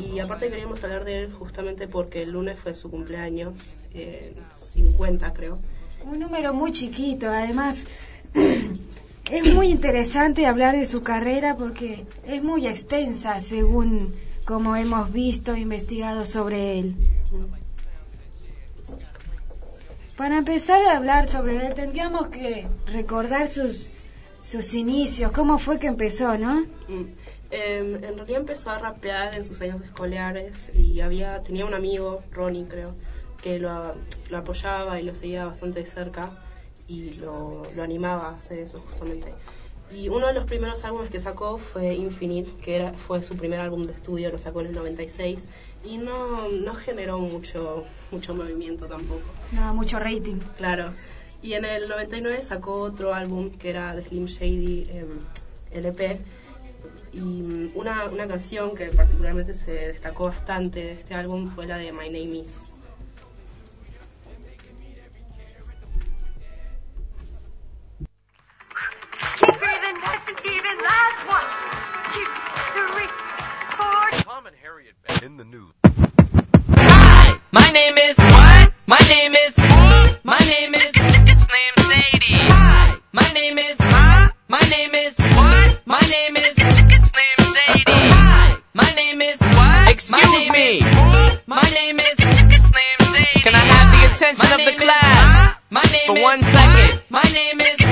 Y aparte queríamos hablar de él justamente porque el lunes fue su cumpleaños, eh, 50 creo. Un número muy chiquito, además es muy interesante hablar de su carrera porque es muy extensa según como hemos visto, investigado sobre él. Para empezar a hablar sobre él, tendríamos que recordar sus, sus inicios, cómo fue que empezó, ¿no? Mm. Em, en realidad empezó a rapear en sus años escolares y había tenía un amigo, Ronnie creo, que lo, lo apoyaba y lo seguía bastante de cerca y lo, lo animaba a hacer eso justamente. Y uno de los primeros álbumes que sacó fue Infinite, que era, fue su primer álbum de estudio, lo sacó en el 96 y no, no generó mucho, mucho movimiento tampoco. No, mucho rating. Claro. Y en el 99 sacó otro álbum que era de Slim Shady em, LP. Y mm, una, una canción que particularmente se destacó bastante de este álbum fue la de My Name Is. Last one, two, three, four. Tom and Harriet back in the news. Hi, my name is what? My name is my name is it's named Sadie. Hi, my name is my name is what? My name is it's named Sadie. Hi, my name is what? Excuse me. My name is it's named Sadie. Can I have the attention of the class My name for one second? My name is it's named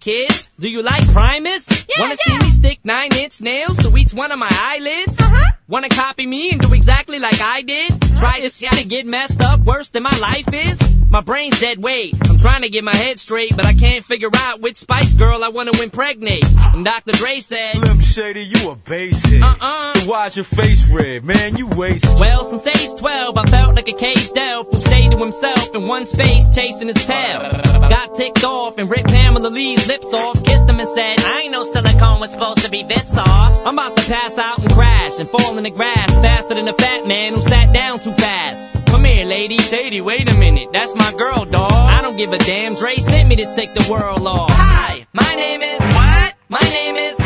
Kids. Do you like Primus? Yeah, Wanna see me stick nine inch nails to each one of my eyelids? Uh-huh. Wanna copy me and do exactly like I did? Try to to get messed up worse than my life is? My brain's dead weight. I'm trying to get my head straight, but I can't figure out which Spice Girl I wanna impregnate. And Dr. Dre said, Slim Shady, you a basic. Uh-uh. So why's your face red? Man, you wasted. Well, since age 12, I felt like a caged elf who stayed to himself in one space chasing his tail. Got ticked off and ripped Pamela Lee's lips off, kissed him and said, I ain't no silicone was supposed to be this soft. I'm about to pass out and crash and fall in the grass faster than a fat man who sat down too fast. Come here, lady. Shady, wait a minute. That's my girl, dawg. I don't give a damn. Dre sent me to take the world off. Hi, my name is what? My name is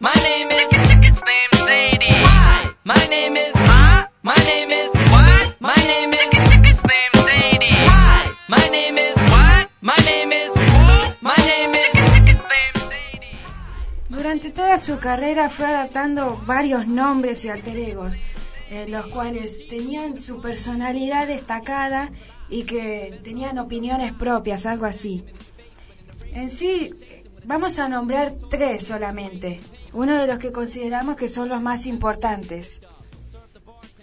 my name is it's named Sadie. Hi, my name is huh? My name is what? My name is it's named Sadie. Hi, my name is what? My name is my name is it's named Durante toda su carrera fue adaptando varios nombres y alter egos, eh, los cuales tenían su personalidad destacada y que tenían opiniones propias, algo así. En sí, vamos a nombrar tres solamente, uno de los que consideramos que son los más importantes.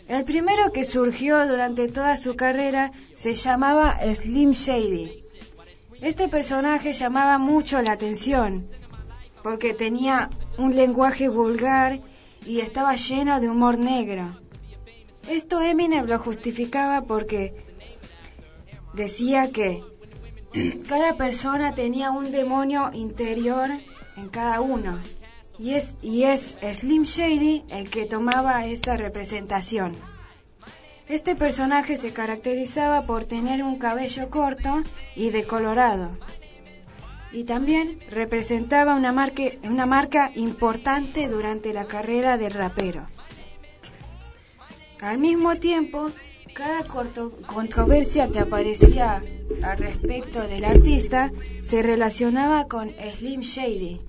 El primero que surgió durante toda su carrera se llamaba Slim Shady. Este personaje llamaba mucho la atención porque tenía un lenguaje vulgar y estaba lleno de humor negro. Esto Eminem lo justificaba porque decía que cada persona tenía un demonio interior en cada uno y es, y es Slim Shady el que tomaba esa representación. Este personaje se caracterizaba por tener un cabello corto y decolorado y también representaba una una marca importante durante la carrera del rapero. Al mismo tiempo, cada corto- controversia que aparecía al respecto del artista se relacionaba con Slim Shady.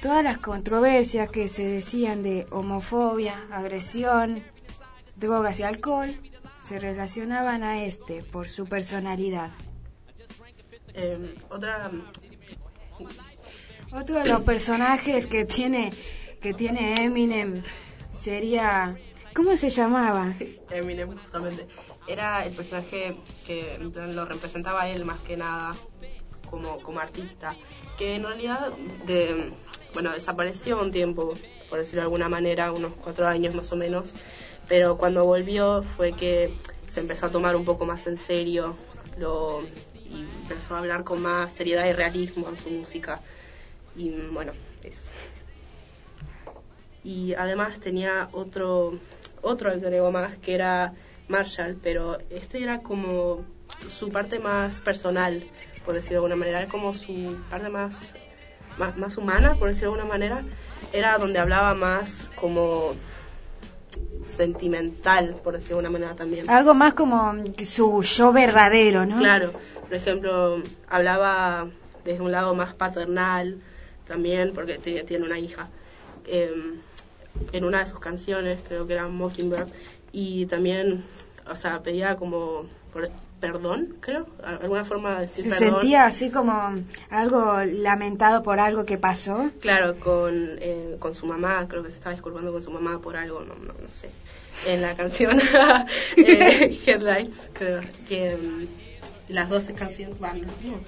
Todas las controversias que se decían de homofobia, agresión, drogas y alcohol se relacionaban a este por su personalidad. Em, otra Otro de los personajes que tiene que tiene Eminem sería ¿cómo se llamaba? Eminem justamente era el personaje que en plan lo representaba él más que nada como, como artista que en realidad de, bueno desapareció un tiempo por decirlo de alguna manera unos cuatro años más o menos pero cuando volvió fue que se empezó a tomar un poco más en serio lo y empezó a hablar con más seriedad y realismo en su música y bueno y además tenía otro otro alter ego más que era Marshall, pero este era como su parte más personal, por decirlo de alguna manera, era como su parte más, más, más humana, por decirlo de alguna manera, era donde hablaba más como sentimental, por decirlo de alguna manera también. Algo más como su yo verdadero, ¿no? Claro, por ejemplo, hablaba desde un lado más paternal también, porque tiene una hija. em, en una de sus canciones, creo que era Mockingbird, y también, o sea, pedía como por- perdón, creo, alguna forma de decir Se perdón. sentía así como algo lamentado por algo que pasó. Claro, con, eh, con su mamá, creo que se estaba disculpando con su mamá por algo, no, no, no sé. En la canción eh, Headlights, creo que mm, las 12 canciones van. No.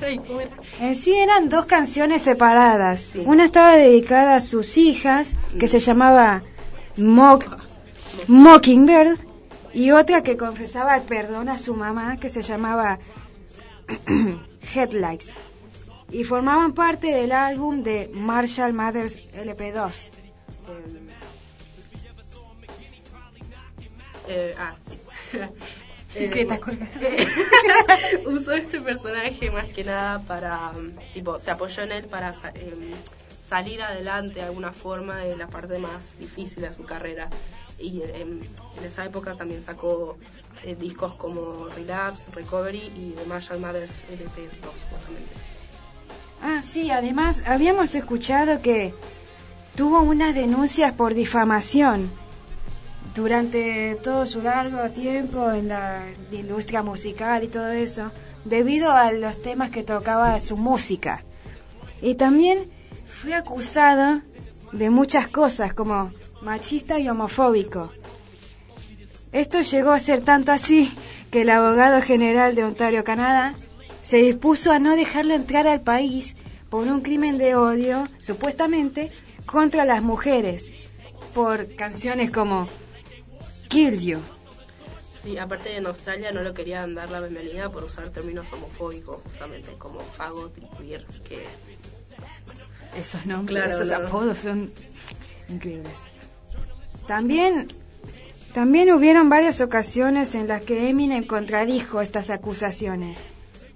En sí eran dos canciones separadas. Una estaba dedicada a sus hijas, que se llamaba Mock, Mockingbird, y otra que confesaba el perdón a su mamá, que se llamaba Headlights. Y formaban parte del álbum de Marshall Mathers LP2. Eh, ah, sí. Eh, ¿Qué te acuerdas? usó este personaje más que nada para, um, tipo, se apoyó en él para em, salir adelante de alguna forma de la parte más difícil de su carrera. Y em, en esa época también sacó eh, discos como Relapse, Recovery y The Marshall Mathers LP2, justamente. Ah, sí, además habíamos escuchado que tuvo unas denuncias por difamación durante todo su largo tiempo en la industria musical y todo eso, debido a los temas que tocaba su música. Y también fue acusado de muchas cosas como machista y homofóbico. Esto llegó a ser tanto así que el abogado general de Ontario, Canadá, se dispuso a no dejarlo entrar al país por un crimen de odio, supuestamente, contra las mujeres, por canciones como Kill You. Sí, aparte en Australia no lo querían dar la bienvenida por usar términos homofóbicos, justamente como fagot y queer, que Esos nombres, Claro, esos no. apodos son increíbles. También, también hubieron varias ocasiones en las que Eminem contradijo estas acusaciones,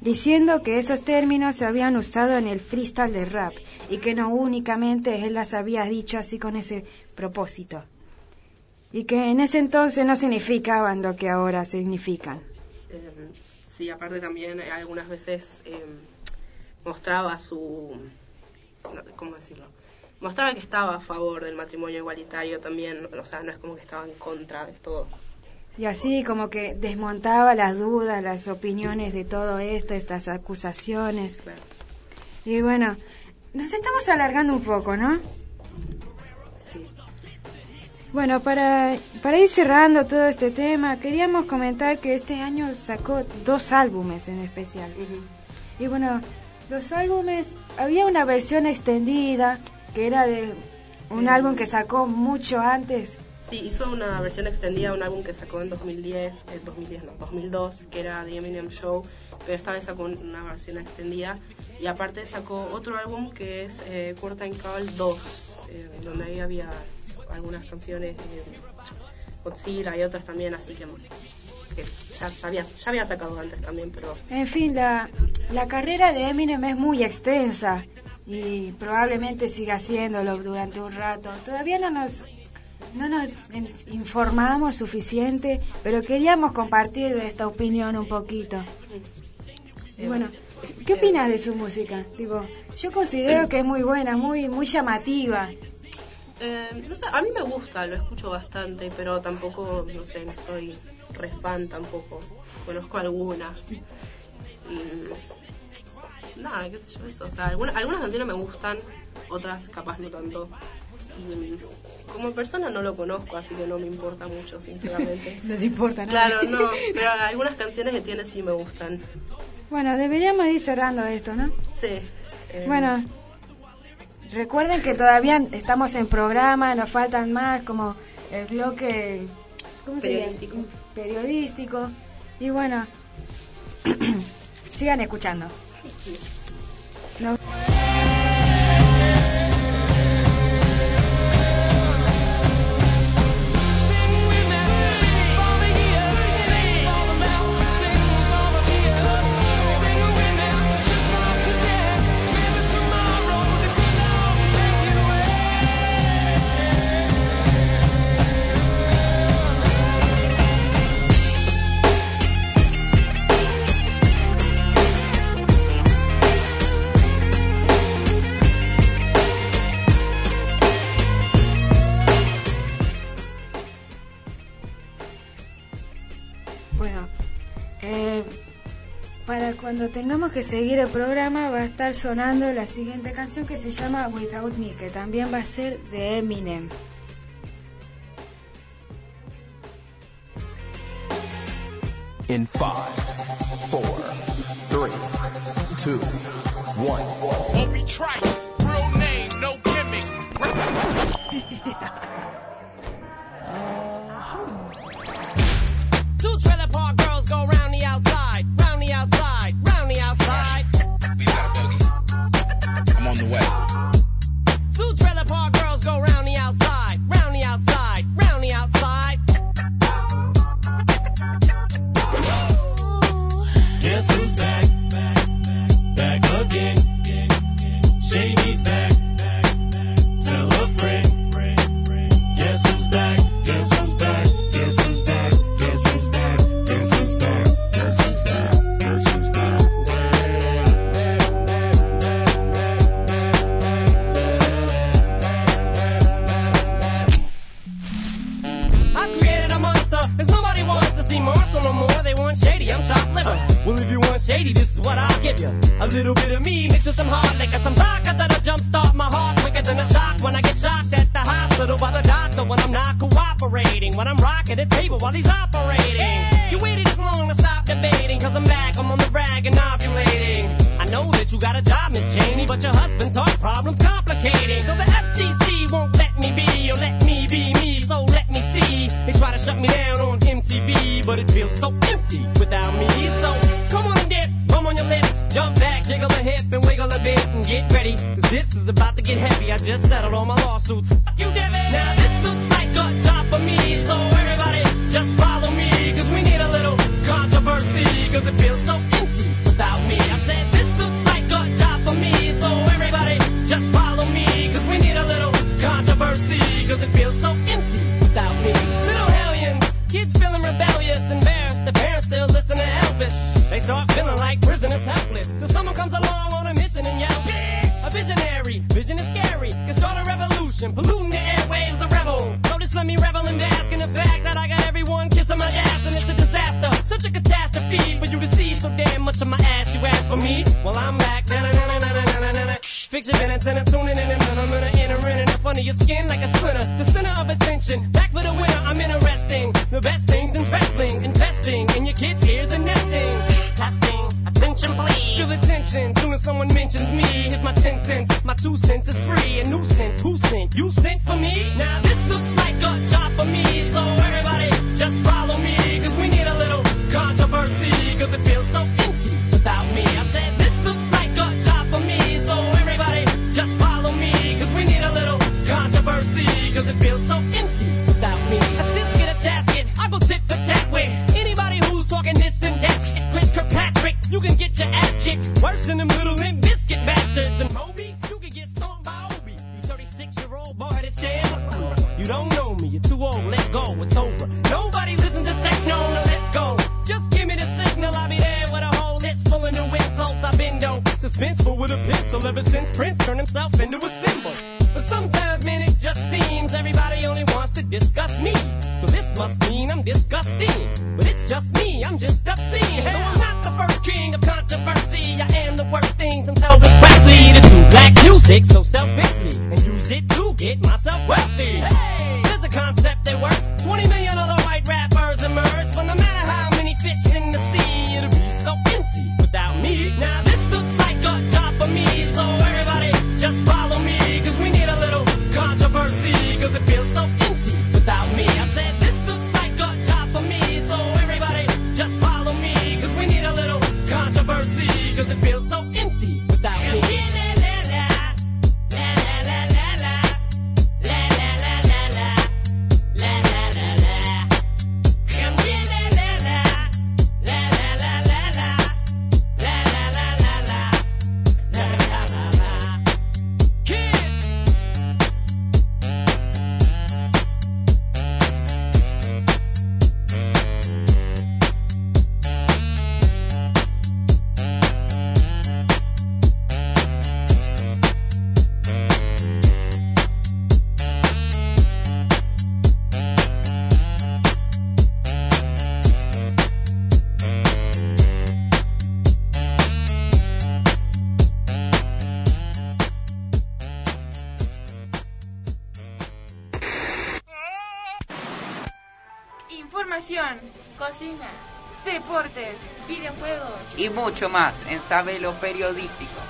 diciendo que esos términos se habían usado en el freestyle de rap y que no únicamente él las había dicho así con ese propósito. Y que en ese entonces no significaban lo que ahora significan. Eh, sí, aparte también eh, algunas veces eh, mostraba su... ¿Cómo decirlo? Mostraba que estaba a favor del matrimonio igualitario también, o sea, no es como que estaba en contra de todo. Y así como que desmontaba las dudas, las opiniones de todo esto, estas acusaciones. Y bueno, nos estamos alargando un poco, ¿no? Bueno, para, para ir cerrando todo este tema, queríamos comentar que este año sacó dos álbumes en especial. Y bueno, los álbumes, había una versión extendida que era de un Mm. álbum que sacó mucho antes. Sí, hizo una versión extendida de un álbum que sacó en 2010, eh, 2010 no, 2002, que era The Eminem Show, pero esta vez sacó una versión extendida y aparte sacó otro álbum que es eh, Curtain Call 2, eh, donde ahí había algunas canciones de Godzilla y otras también, así que, que ya, sabía, ya había sacado antes también, pero En fin, la, la carrera de Eminem es muy extensa y probablemente siga haciéndolo durante un rato. Todavía no nos, no nos in- informamos suficiente, pero queríamos compartir esta opinión un poquito. Y bueno, ¿qué opinas de su música? Digo, yo considero que es muy buena, muy muy llamativa. Eh, no sé, a mí me gusta, lo escucho bastante, pero tampoco, no sé, no soy re fan tampoco. Conozco algunas. Y nada, qué sé yo, eso. O sea, algunas, algunas canciones me gustan, otras capaz no tanto. Y como persona no lo conozco, así que no me importa mucho, sinceramente. No te importa nada. Claro, no, pero algunas canciones que tiene sí me gustan. Bueno, deberíamos ir cerrando esto, ¿no? Sí. eh, Bueno, recuerden que todavía estamos en programa, nos faltan más, como el bloque ¿cómo se llama? Periodístico. periodístico. Y bueno, sigan escuchando. Nos- Cuando tengamos que seguir el programa va a estar sonando la siguiente canción que se llama Without Me, que también va a ser de Eminem. In 5, 4, 3, 2, 1. Only Trice, real name, no gimmick. Jesus é get myself wealthy. Más en Sabelo Periodístico.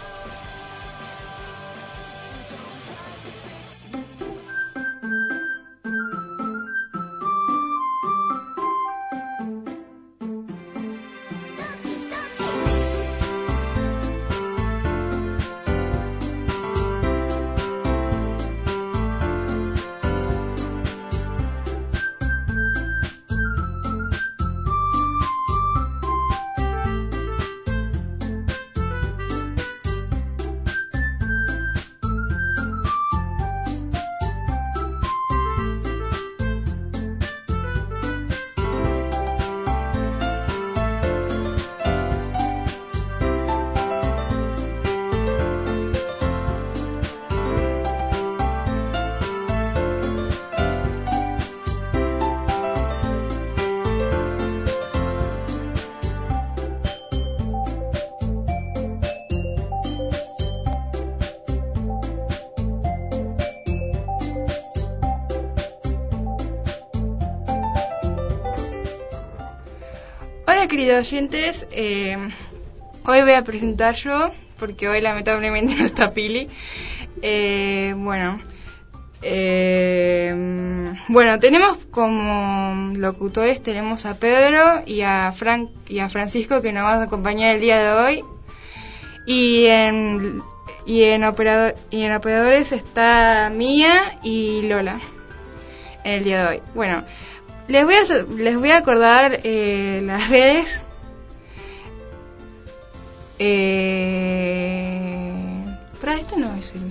Queridos oyentes, eh, hoy voy a presentar yo, porque hoy lamentablemente no está Pili. Eh, bueno, eh, bueno, tenemos como locutores, tenemos a Pedro y a, Frank, y a Francisco que nos van a acompañar el día de hoy. Y en, y en, y en operadores está Mía y Lola en el día de hoy. Bueno, les voy a, les voy a acordar eh, las redes. Eh, para esto no es el...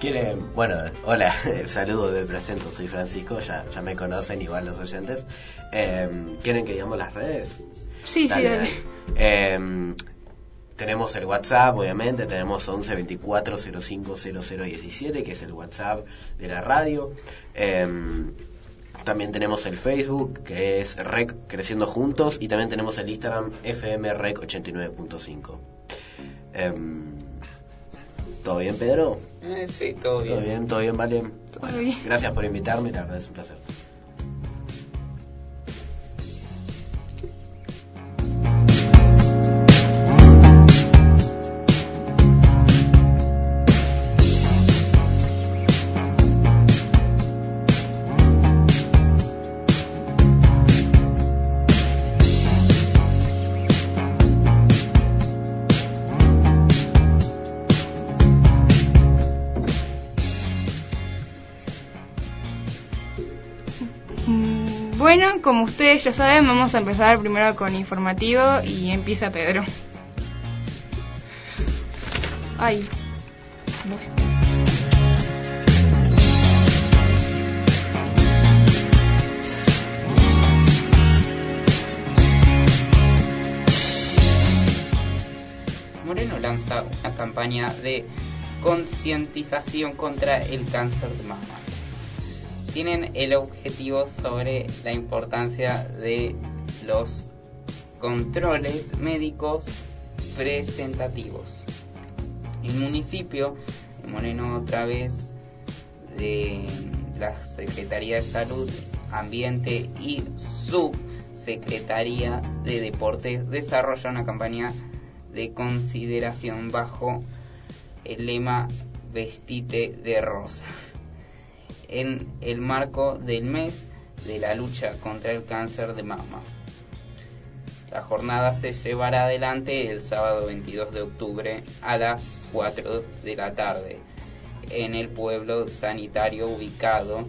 Quieren, bueno, hola, saludo, me presento, soy Francisco, ya, ya me conocen igual los oyentes. Eh, ¿Quieren que digamos las redes? Sí, sí, dale. Eh, tenemos el WhatsApp, obviamente, tenemos 11 24 05 0017, que es el WhatsApp de la radio. Eh, también tenemos el Facebook, que es Rec Creciendo Juntos, y también tenemos el Instagram FM Rec 89.5. Em, ¿Todo bien, Pedro? Eh, sí, todo bien. ¿Todo bien? ¿Todo bien, Vale? Bueno, bien. Gracias por invitarme, la verdad es un placer. Como ustedes ya saben, vamos a empezar primero con informativo y empieza Pedro. Ay. Moreno lanza una campaña de concientización contra el cáncer de mama. Tienen el objetivo sobre la importancia de los controles médicos presentativos. El municipio de Moreno otra vez de la Secretaría de Salud, Ambiente y Subsecretaría de Deportes desarrolla una campaña de consideración bajo el lema Vestite de rosa en el marco del mes de la lucha contra el cáncer de mama. La jornada se llevará adelante el sábado 22 de octubre a las 4 de la tarde en el pueblo sanitario ubicado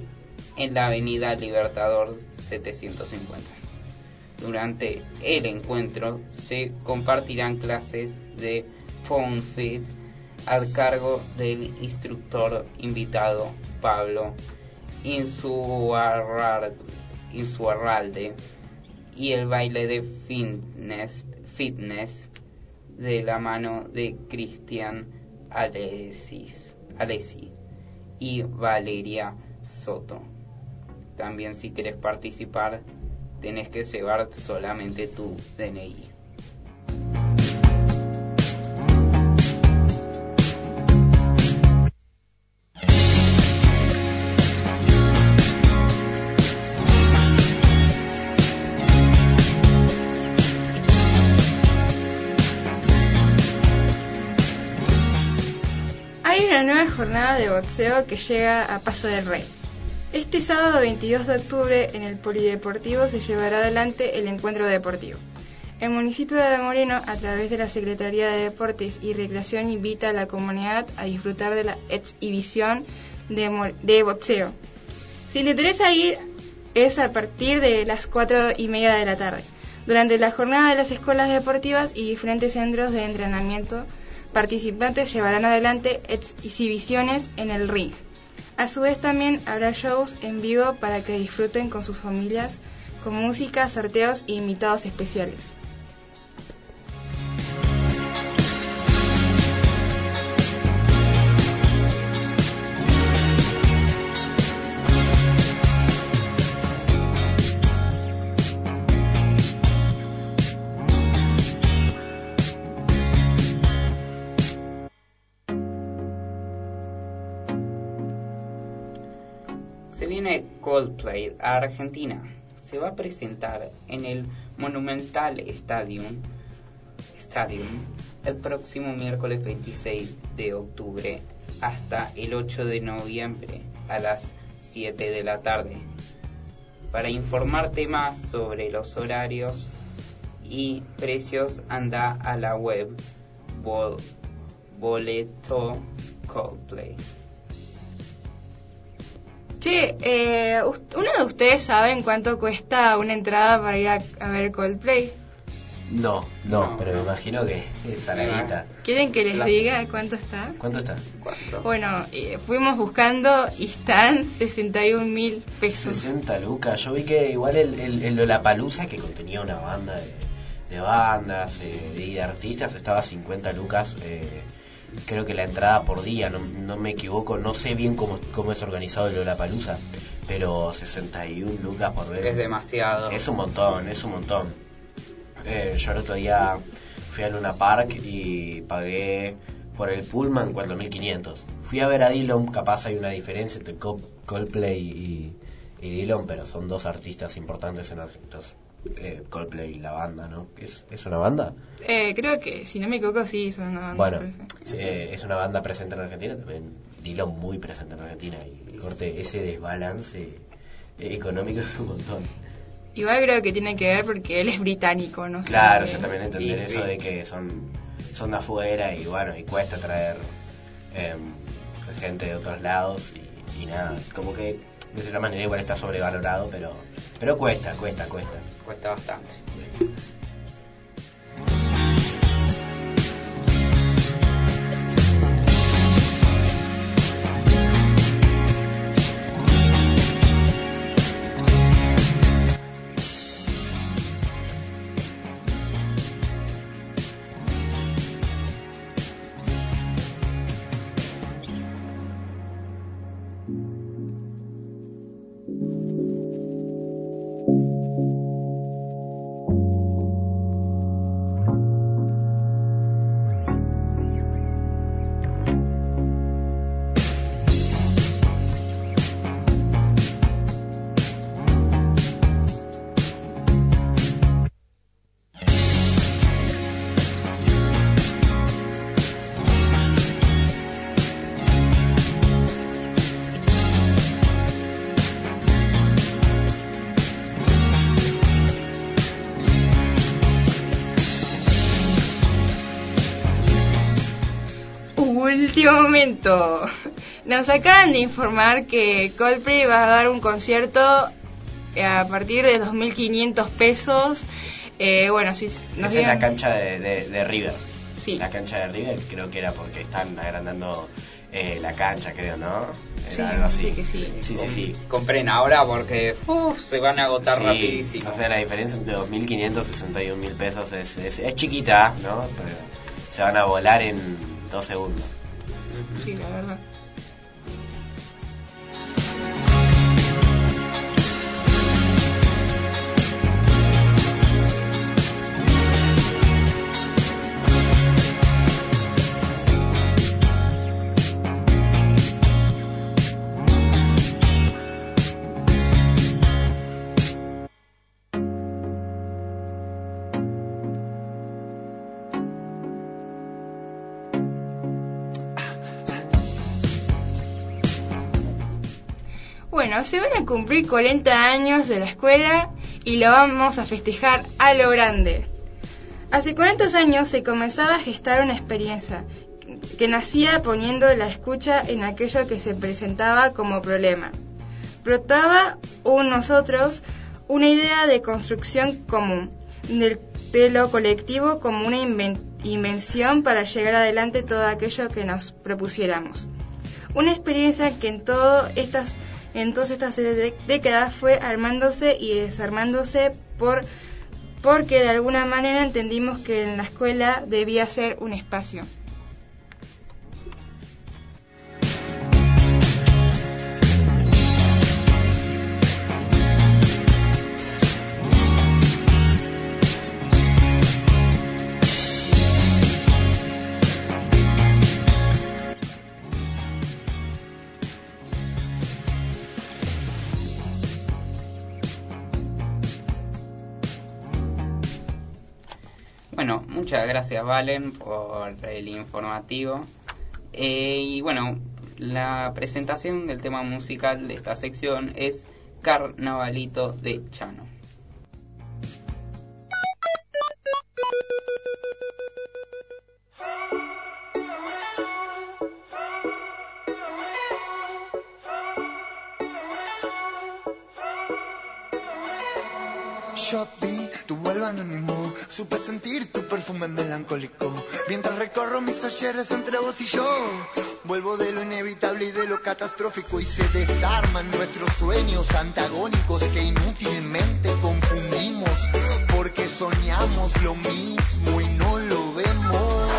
en la avenida Libertador 750. Durante el encuentro se compartirán clases de Phone Fit a cargo del instructor invitado Pablo Insuarralde y el baile de fitness, fitness de la mano de Cristian Alesis, Alesi y Valeria Soto. También si quieres participar tenés que llevar solamente tu DNI. Jornada de boxeo que llega a Paso del Rey. Este sábado 22 de octubre en el Polideportivo se llevará adelante el encuentro deportivo. El municipio de Moreno, a través de la Secretaría de Deportes y Recreación, invita a la comunidad a disfrutar de la exhibición de, boxeo. Si le interesa ir, es a partir de las 4 y media de la tarde. Durante la jornada de las escuelas deportivas y diferentes centros de entrenamiento, participantes llevarán adelante exhibiciones en el ring. A su vez también habrá shows en vivo para que disfruten con sus familias, con música, sorteos e invitados especiales. Coldplay a Argentina. Se va a presentar en el Monumental Stadium, Stadium el próximo miércoles 26 de octubre hasta el 8 de noviembre a las 7 de la tarde. Para informarte más sobre los horarios y precios anda a la web Bol- Boleto Coldplay. Che, eh, ¿uno de ustedes saben cuánto cuesta una entrada para ir a, a ver Coldplay? No, no, pero me imagino que es saladita. ¿Quieren que les La- diga cuánto está? ¿Cuánto está? Bueno, eh, fuimos buscando y están 61 mil pesos. 60 lucas. Yo vi que igual el, el, el Lollapalooza, que contenía una banda de, de bandas eh, y de artistas, estaba a 50 lucas. eh, creo que la entrada por día, no, no me equivoco. No sé bien cómo, cómo es organizado el Lollapalooza, pero 61 lucas por ver. Es demasiado. Es un montón, es un montón. Eh, yo el otro día fui a Luna Park y pagué por el Pullman 4.500. Fui a ver a Dillon, capaz hay una diferencia entre Col- Coldplay y, y Dillon, pero son dos artistas importantes en Argentina. Eh, Coldplay, la banda, ¿no? ¿Es, ¿Es una banda? Eh, creo que, si no me equivoco, sí, son una banda, Bueno, eh, es una banda presente en Argentina, también Dillon muy presente en Argentina. Y corte, ese desbalance eh, económico es un montón. Igual creo que tiene que ver porque él es británico, ¿no? Claro, yo también entender eso sí. de que son, son de afuera y bueno, y cuesta traer em, gente de otros lados y, y nada, como que de cierta manera igual está sobrevalorado, pero, pero cuesta, cuesta, cuesta. Cuesta bastante. Último momento. Nos acaban de informar que Coldplay va a dar un concierto eh, a partir de 2.500 pesos. Eh, bueno, si nos Esa es la cancha de, de, de River. Sí. La cancha de River creo que era porque están agrandando eh, la cancha, creo, ¿no? Era Sí, algo así. sí que sí. Sí, sí, sí. Compren ahora porque uf, se van a agotar Sí, rapidísimo. O sea, la diferencia entre 2.500 y 61.000 pesos es, es, es chiquita, ¿no? Pero se van a volar en dos segundos. Sí, la verdad. Se van a cumplir 40 años de la escuela y lo vamos a festejar a lo grande. Hace 40 años se comenzaba a gestar una experiencia que nacía poniendo la escucha en aquello que se presentaba como problema. Brotaba un nosotros una idea de construcción común, del- de lo colectivo como una inven- invención para llegar adelante todo aquello que nos propusiéramos. Una experiencia que en, todo estas, en todas estas de- décadas fue armándose y desarmándose por, porque de alguna manera entendimos que en la escuela debía ser un espacio. Gracias Valen por el informativo. Eh, y bueno, la presentación del tema musical de esta sección es Carnavalito de Chano. Anónimo, supe sentir tu perfume melancólico. Mientras recorro mis ayeres entre vos y yo, vuelvo de lo inevitable y de lo catastrófico y se desarman nuestros sueños antagónicos que inútilmente confundimos porque soñamos lo mismo y no lo vemos.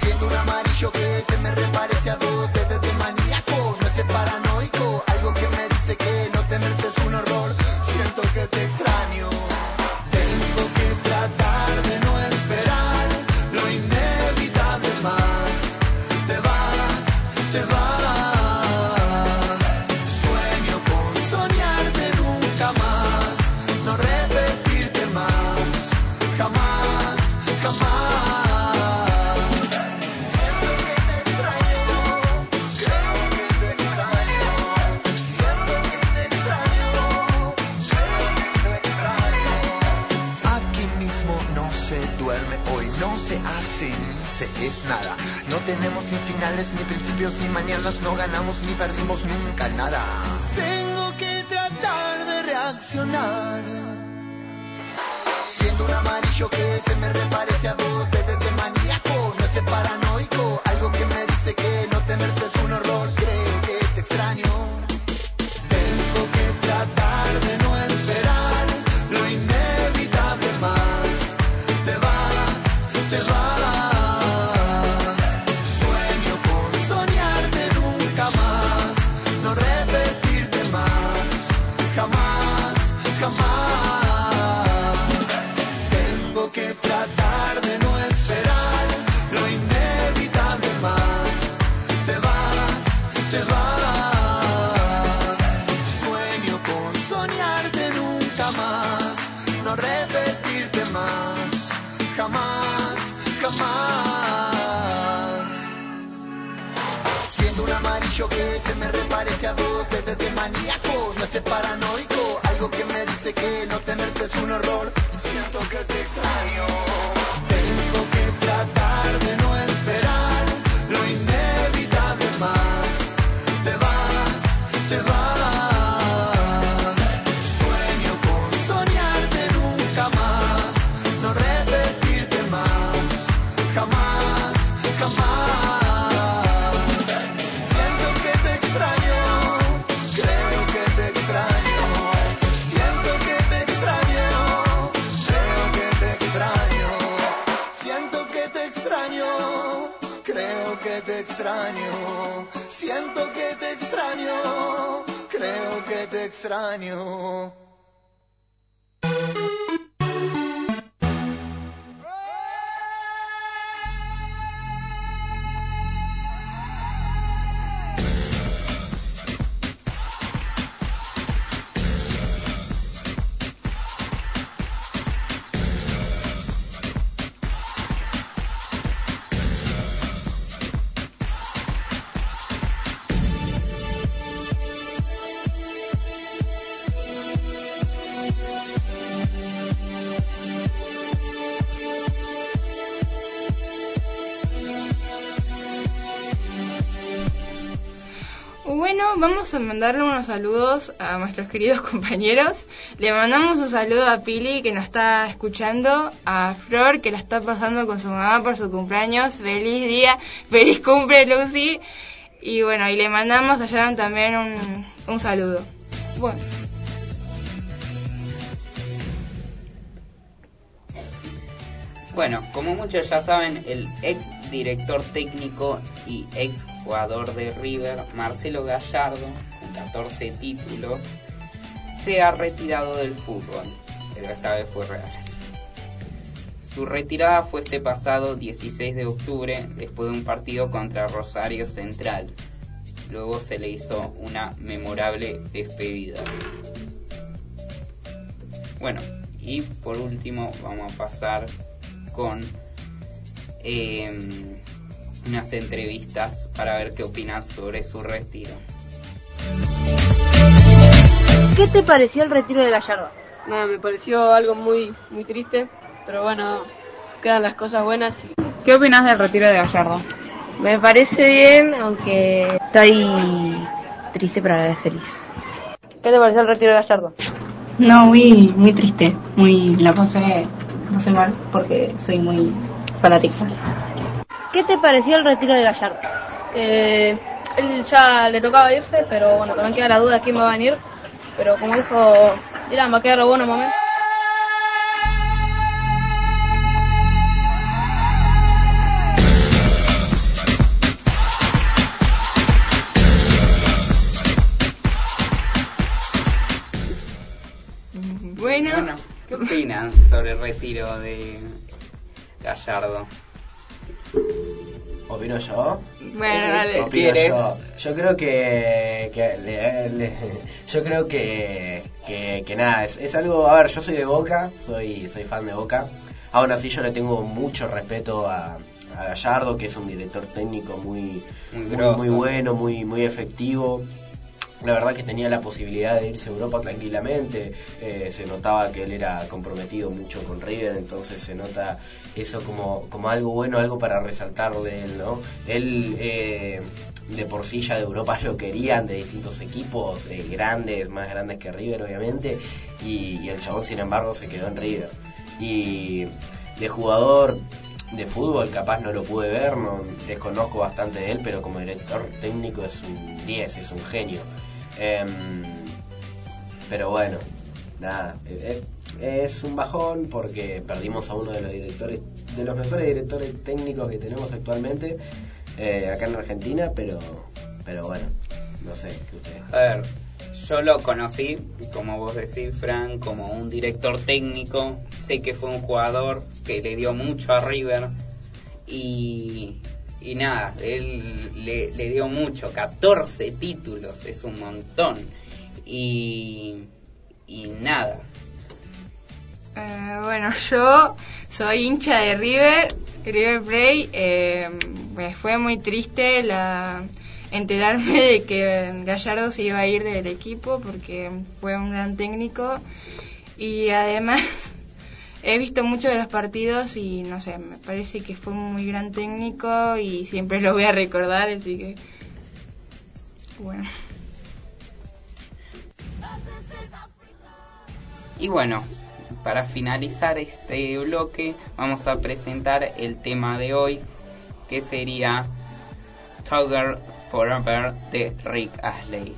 Siendo un amarillo que se me reparece a vos desde de maníaco, no es paranoico, algo que me dice que no tenerte es un horror. Siento que te extraño. Tenemos ni finales, ni principios, ni mañanas, no ganamos ni perdimos nunca nada. Tengo que tratar de reaccionar. Siendo un amarillo que se me reparece a vos desde de maníaco, no es paranoico, algo que me dice que no tenerte es un horror, creo que te extraño. Me reparece a vos desde de maníaco, no es paranoico, algo que me dice que no tenerte es un horror. Siento que te extraño. Siento que te extraño, creo que te extraño. A mandarle unos saludos a nuestros queridos compañeros. Le mandamos un saludo a Pili que nos está escuchando, a Flor que la está pasando con su mamá por su cumpleaños. Feliz día, feliz cumple Lucy. Y bueno, y le mandamos a Sharon también un, un saludo. Bueno. Bueno, como muchos ya saben, el ex director técnico y ex jugador de River, Marcelo Gallardo, con 14 títulos, se ha retirado del fútbol, pero esta vez fue real. Su retirada fue este pasado 16 de octubre después de un partido contra Rosario Central. Luego se le hizo una memorable despedida. Bueno, y por último vamos a pasar con eh, unas entrevistas para ver qué opinan sobre su retiro. ¿Qué te pareció el retiro de Gallardo? Nada, me pareció algo muy muy triste, pero bueno, quedan las cosas buenas. Y... ¿Qué opinas del retiro de Gallardo? Me parece bien, aunque estoy triste para ver feliz. ¿Qué te pareció el retiro de Gallardo? No, muy muy triste, muy la pasé no sé mal porque soy muy fanática. ¿Qué te pareció el retiro de Gallardo? Eh, él ya le tocaba irse, pero bueno, también queda la duda de quién va a venir. Pero como dijo Irán, va a quedar bueno momento. Bueno, Bueno, ¿qué opinan sobre el retiro de Gallardo? ¿Opino yo? Bueno, dale. Opino ¿Quieres? yo. Yo creo que, que le- le- yo creo que, que, que nada, es, es algo, a ver, yo soy de Boca, soy, soy fan de Boca. Aún así yo le tengo mucho respeto a, a Gallardo, que es un director técnico muy, Muy muy, grosso. muy bueno, muy, muy efectivo. La verdad que tenía la posibilidad de irse a Europa tranquilamente, eh, se notaba que él era comprometido mucho con River, entonces se nota eso como, como algo bueno, algo para resaltar de él, ¿no? Él eh, de por sí ya de Europa lo querían, de distintos equipos, eh, grandes, más grandes que River obviamente, y, el chabón sin embargo se quedó en River. Y de jugador de fútbol capaz no lo pude ver, no desconozco bastante de él, pero como director técnico es un 10, es un genio. Em, pero bueno, nada, es un bajón porque perdimos a uno de los directores, de los mejores directores técnicos que tenemos actualmente eh, acá en Argentina, pero, pero bueno, no sé, ¿qué ustedes? A ver, yo lo conocí, como vos decís, Fran, como un director técnico. Sé que fue un jugador que le dio mucho a River. Y, y nada, él le, le dio mucho, 14 títulos, es un montón. Y, y nada, Eh, bueno, yo soy hincha de River, River Plate. eh, me fue muy triste la enterarme de que Gallardo se iba a ir del equipo porque fue un gran técnico y además he visto muchos de los partidos y no sé, me parece que fue un muy gran técnico y siempre lo voy a recordar, así que bueno. Y bueno, para finalizar este bloque vamos a presentar el tema de hoy que sería Tugger Forever de Rick Astley.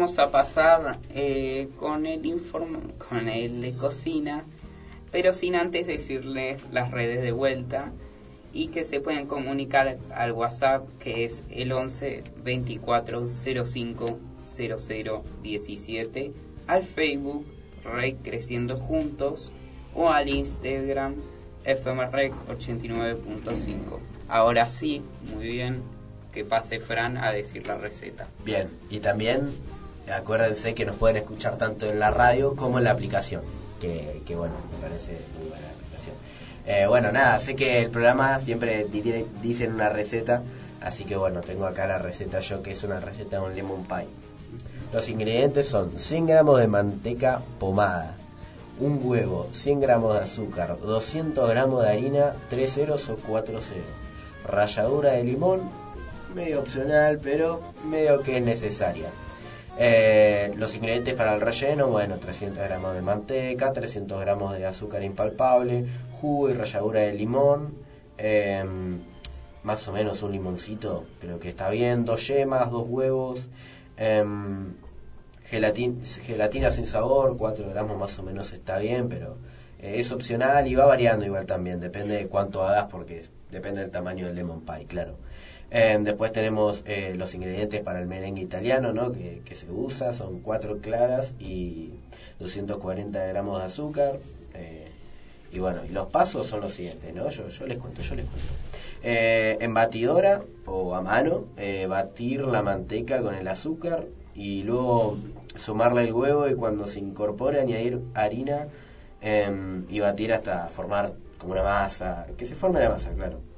A pasar eh, con el informe, con el de cocina, pero sin antes decirles las redes de vuelta y que se pueden comunicar al WhatsApp que es el 11 24 05 00 17, al Facebook Rey Creciendo Juntos o al Instagram FMREC 89.5. Ahora sí, muy bien, que pase Fran a decir la receta. Bien, y también acuérdense que nos pueden escuchar tanto en la radio como en la aplicación, que, bueno, me parece muy buena la aplicación. Eh, bueno, nada, sé que el programa siempre tiene- dicen una receta, así que bueno, tengo acá la receta yo, que es una receta de un lemon pie. Los ingredientes son 100 gramos de manteca pomada, un huevo, 100 gramos de azúcar, 200 gramos de harina, 3 ceros o 4 ceros, ralladura de limón, medio opcional, pero medio que es necesaria. Eh, los ingredientes para el relleno, bueno, 300 gramos de manteca, 300 gramos de azúcar impalpable, jugo y ralladura de limón, eh, más o menos un limoncito, creo que está bien, dos yemas, dos huevos, em, gelatin- gelatina sin sabor, 4 gramos más o menos está bien, pero eh, es opcional y va variando igual también, depende de cuánto hagas porque depende del tamaño del lemon pie, claro. Eh, después tenemos eh, los ingredientes para el merengue italiano, ¿no? Que, se usa, son cuatro claras y 240 gramos de azúcar. eh, y bueno, y los pasos son los siguientes, ¿no? Yo, yo les cuento, yo les cuento. Eh, en batidora o a mano, batir la manteca con el azúcar y luego sumarle el huevo y cuando se incorpore añadir harina em, y batir hasta formar como una masa, que se forme la masa, claro.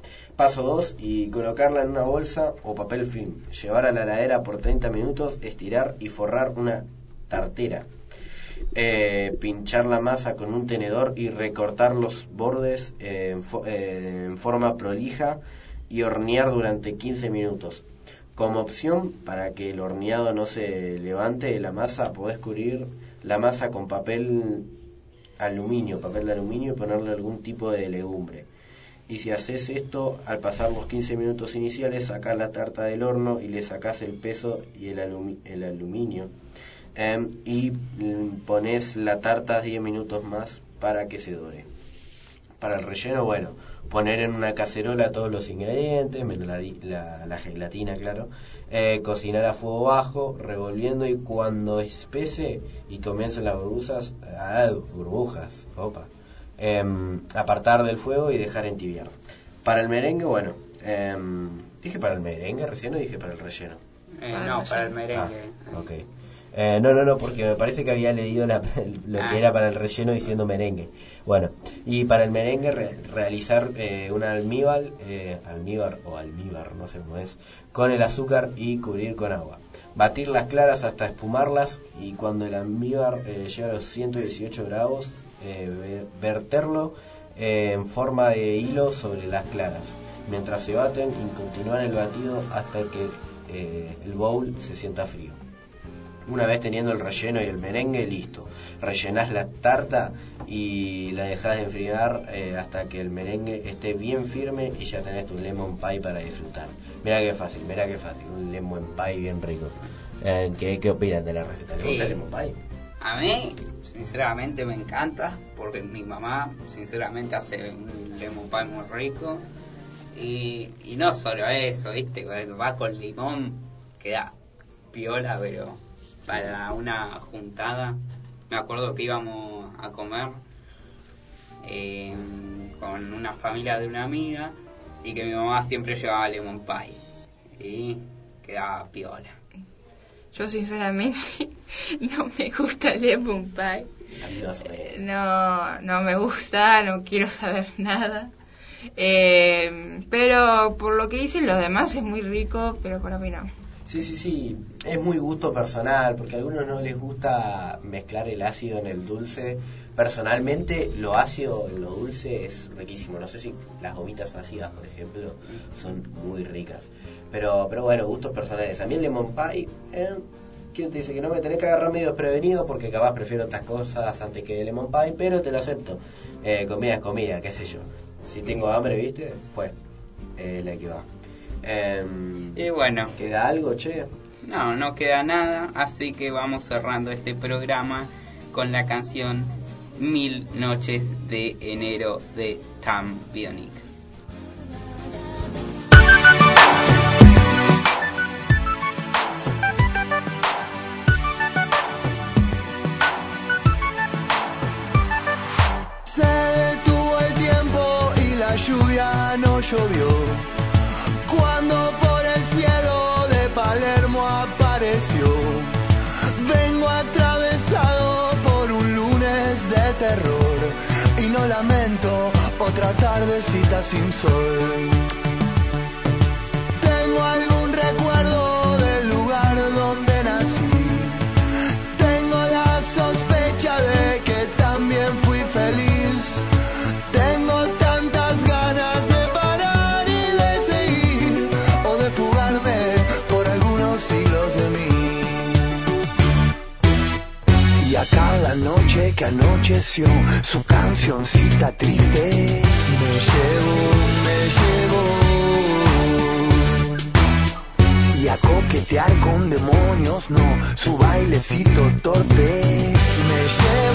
Paso 2 y colocarla en una bolsa o papel film. Llevar a la heladera por 30 minutos, estirar y forrar una tartera. Eh, pinchar la masa con un tenedor y recortar los bordes eh, en, fo- eh, en forma prolija y hornear durante 15 minutos. Como opción, para que el horneado no se levante la masa, podés cubrir la masa con papel aluminio, papel de aluminio y ponerle algún tipo de legumbre. Y si haces esto, al pasar los 15 minutos iniciales, sacás la tarta del horno y le sacás el peso y el, alumi- el aluminio. Em, y mm, pones la tarta 10 minutos más para que se dore. Para el relleno, bueno, poner en una cacerola todos los ingredientes, menos la, la- la gelatina, claro. Eh, cocinar a fuego bajo, revolviendo y cuando espese y comiencen las burbujas, ah, burbujas, opa, em, apartar del fuego y dejar entibiar. Para el merengue, bueno, em, dije para el merengue recién o dije para el relleno. Eh, no, para el merengue. Ah. Eh, no, no, no, porque me parece que había leído la- lo Ah. que era para el relleno diciendo merengue. Bueno, y para el merengue re- realizar eh, un almíbar, eh, almíbar o almíbar, no sé cómo es, con el azúcar y cubrir con agua. Batir las claras hasta espumarlas y cuando el almíbar eh, llegue a los 118 grados, eh, ver- verterlo eh, en forma de hilo sobre las claras. Mientras se baten y continuar el batido hasta que eh, el bowl se sienta frío. Una vez teniendo el relleno y el merengue, listo. Rellenás la tarta y la dejás de enfriar eh, hasta que el merengue esté bien firme y ya tenés tu lemon pie para disfrutar. Mira qué fácil, mira qué fácil. Un lemon pie bien rico. Eh, ¿qué, ¿Qué opinan de la receta? ¿Les gusta el lemon pie? A mí, sinceramente, me encanta porque mi mamá, sinceramente, hace un lemon pie muy rico. Y, no solo eso, ¿viste? Va con limón, queda piola, pero para una juntada, me acuerdo que íbamos a comer eh, con una familia de una amiga y que mi mamá siempre llevaba lemon pie. Y quedaba piola. Yo sinceramente no me gusta el lemon pie. Eh, No, no me gusta, no quiero saber nada. Eh, pero por lo que dicen los demás es muy rico, pero para mí no. Sí, sí, sí, es muy gusto personal, porque a algunos no les gusta mezclar el ácido en el dulce. Personalmente, lo ácido en lo dulce es riquísimo. No sé si las gomitas ácidas, por ejemplo, son muy ricas. Pero, pero bueno, gustos personales. A mí el lemon pie, eh, ¿Quién te dice que no me tenés que agarrar medio desprevenido? Porque capaz prefiero otras cosas antes que lemon pie, pero te lo acepto. Eh, comida es comida, qué sé yo. Si tengo hambre, ¿viste? Fue eh, la que va. Em, Y bueno. ¿Queda algo, che? No, no queda nada, así que vamos cerrando este programa con la canción Mil Noches de Enero de Tam Bionic. Se detuvo el tiempo y la lluvia no llovió. Por el cielo de Palermo apareció, vengo atravesado por un lunes de terror y no lamento otra tardecita sin sol. Tengo algún recuerdo anocheció su cancioncita triste me llevo, me llevo y a coquetear con demonios, no, su bailecito torpe. Me llevo,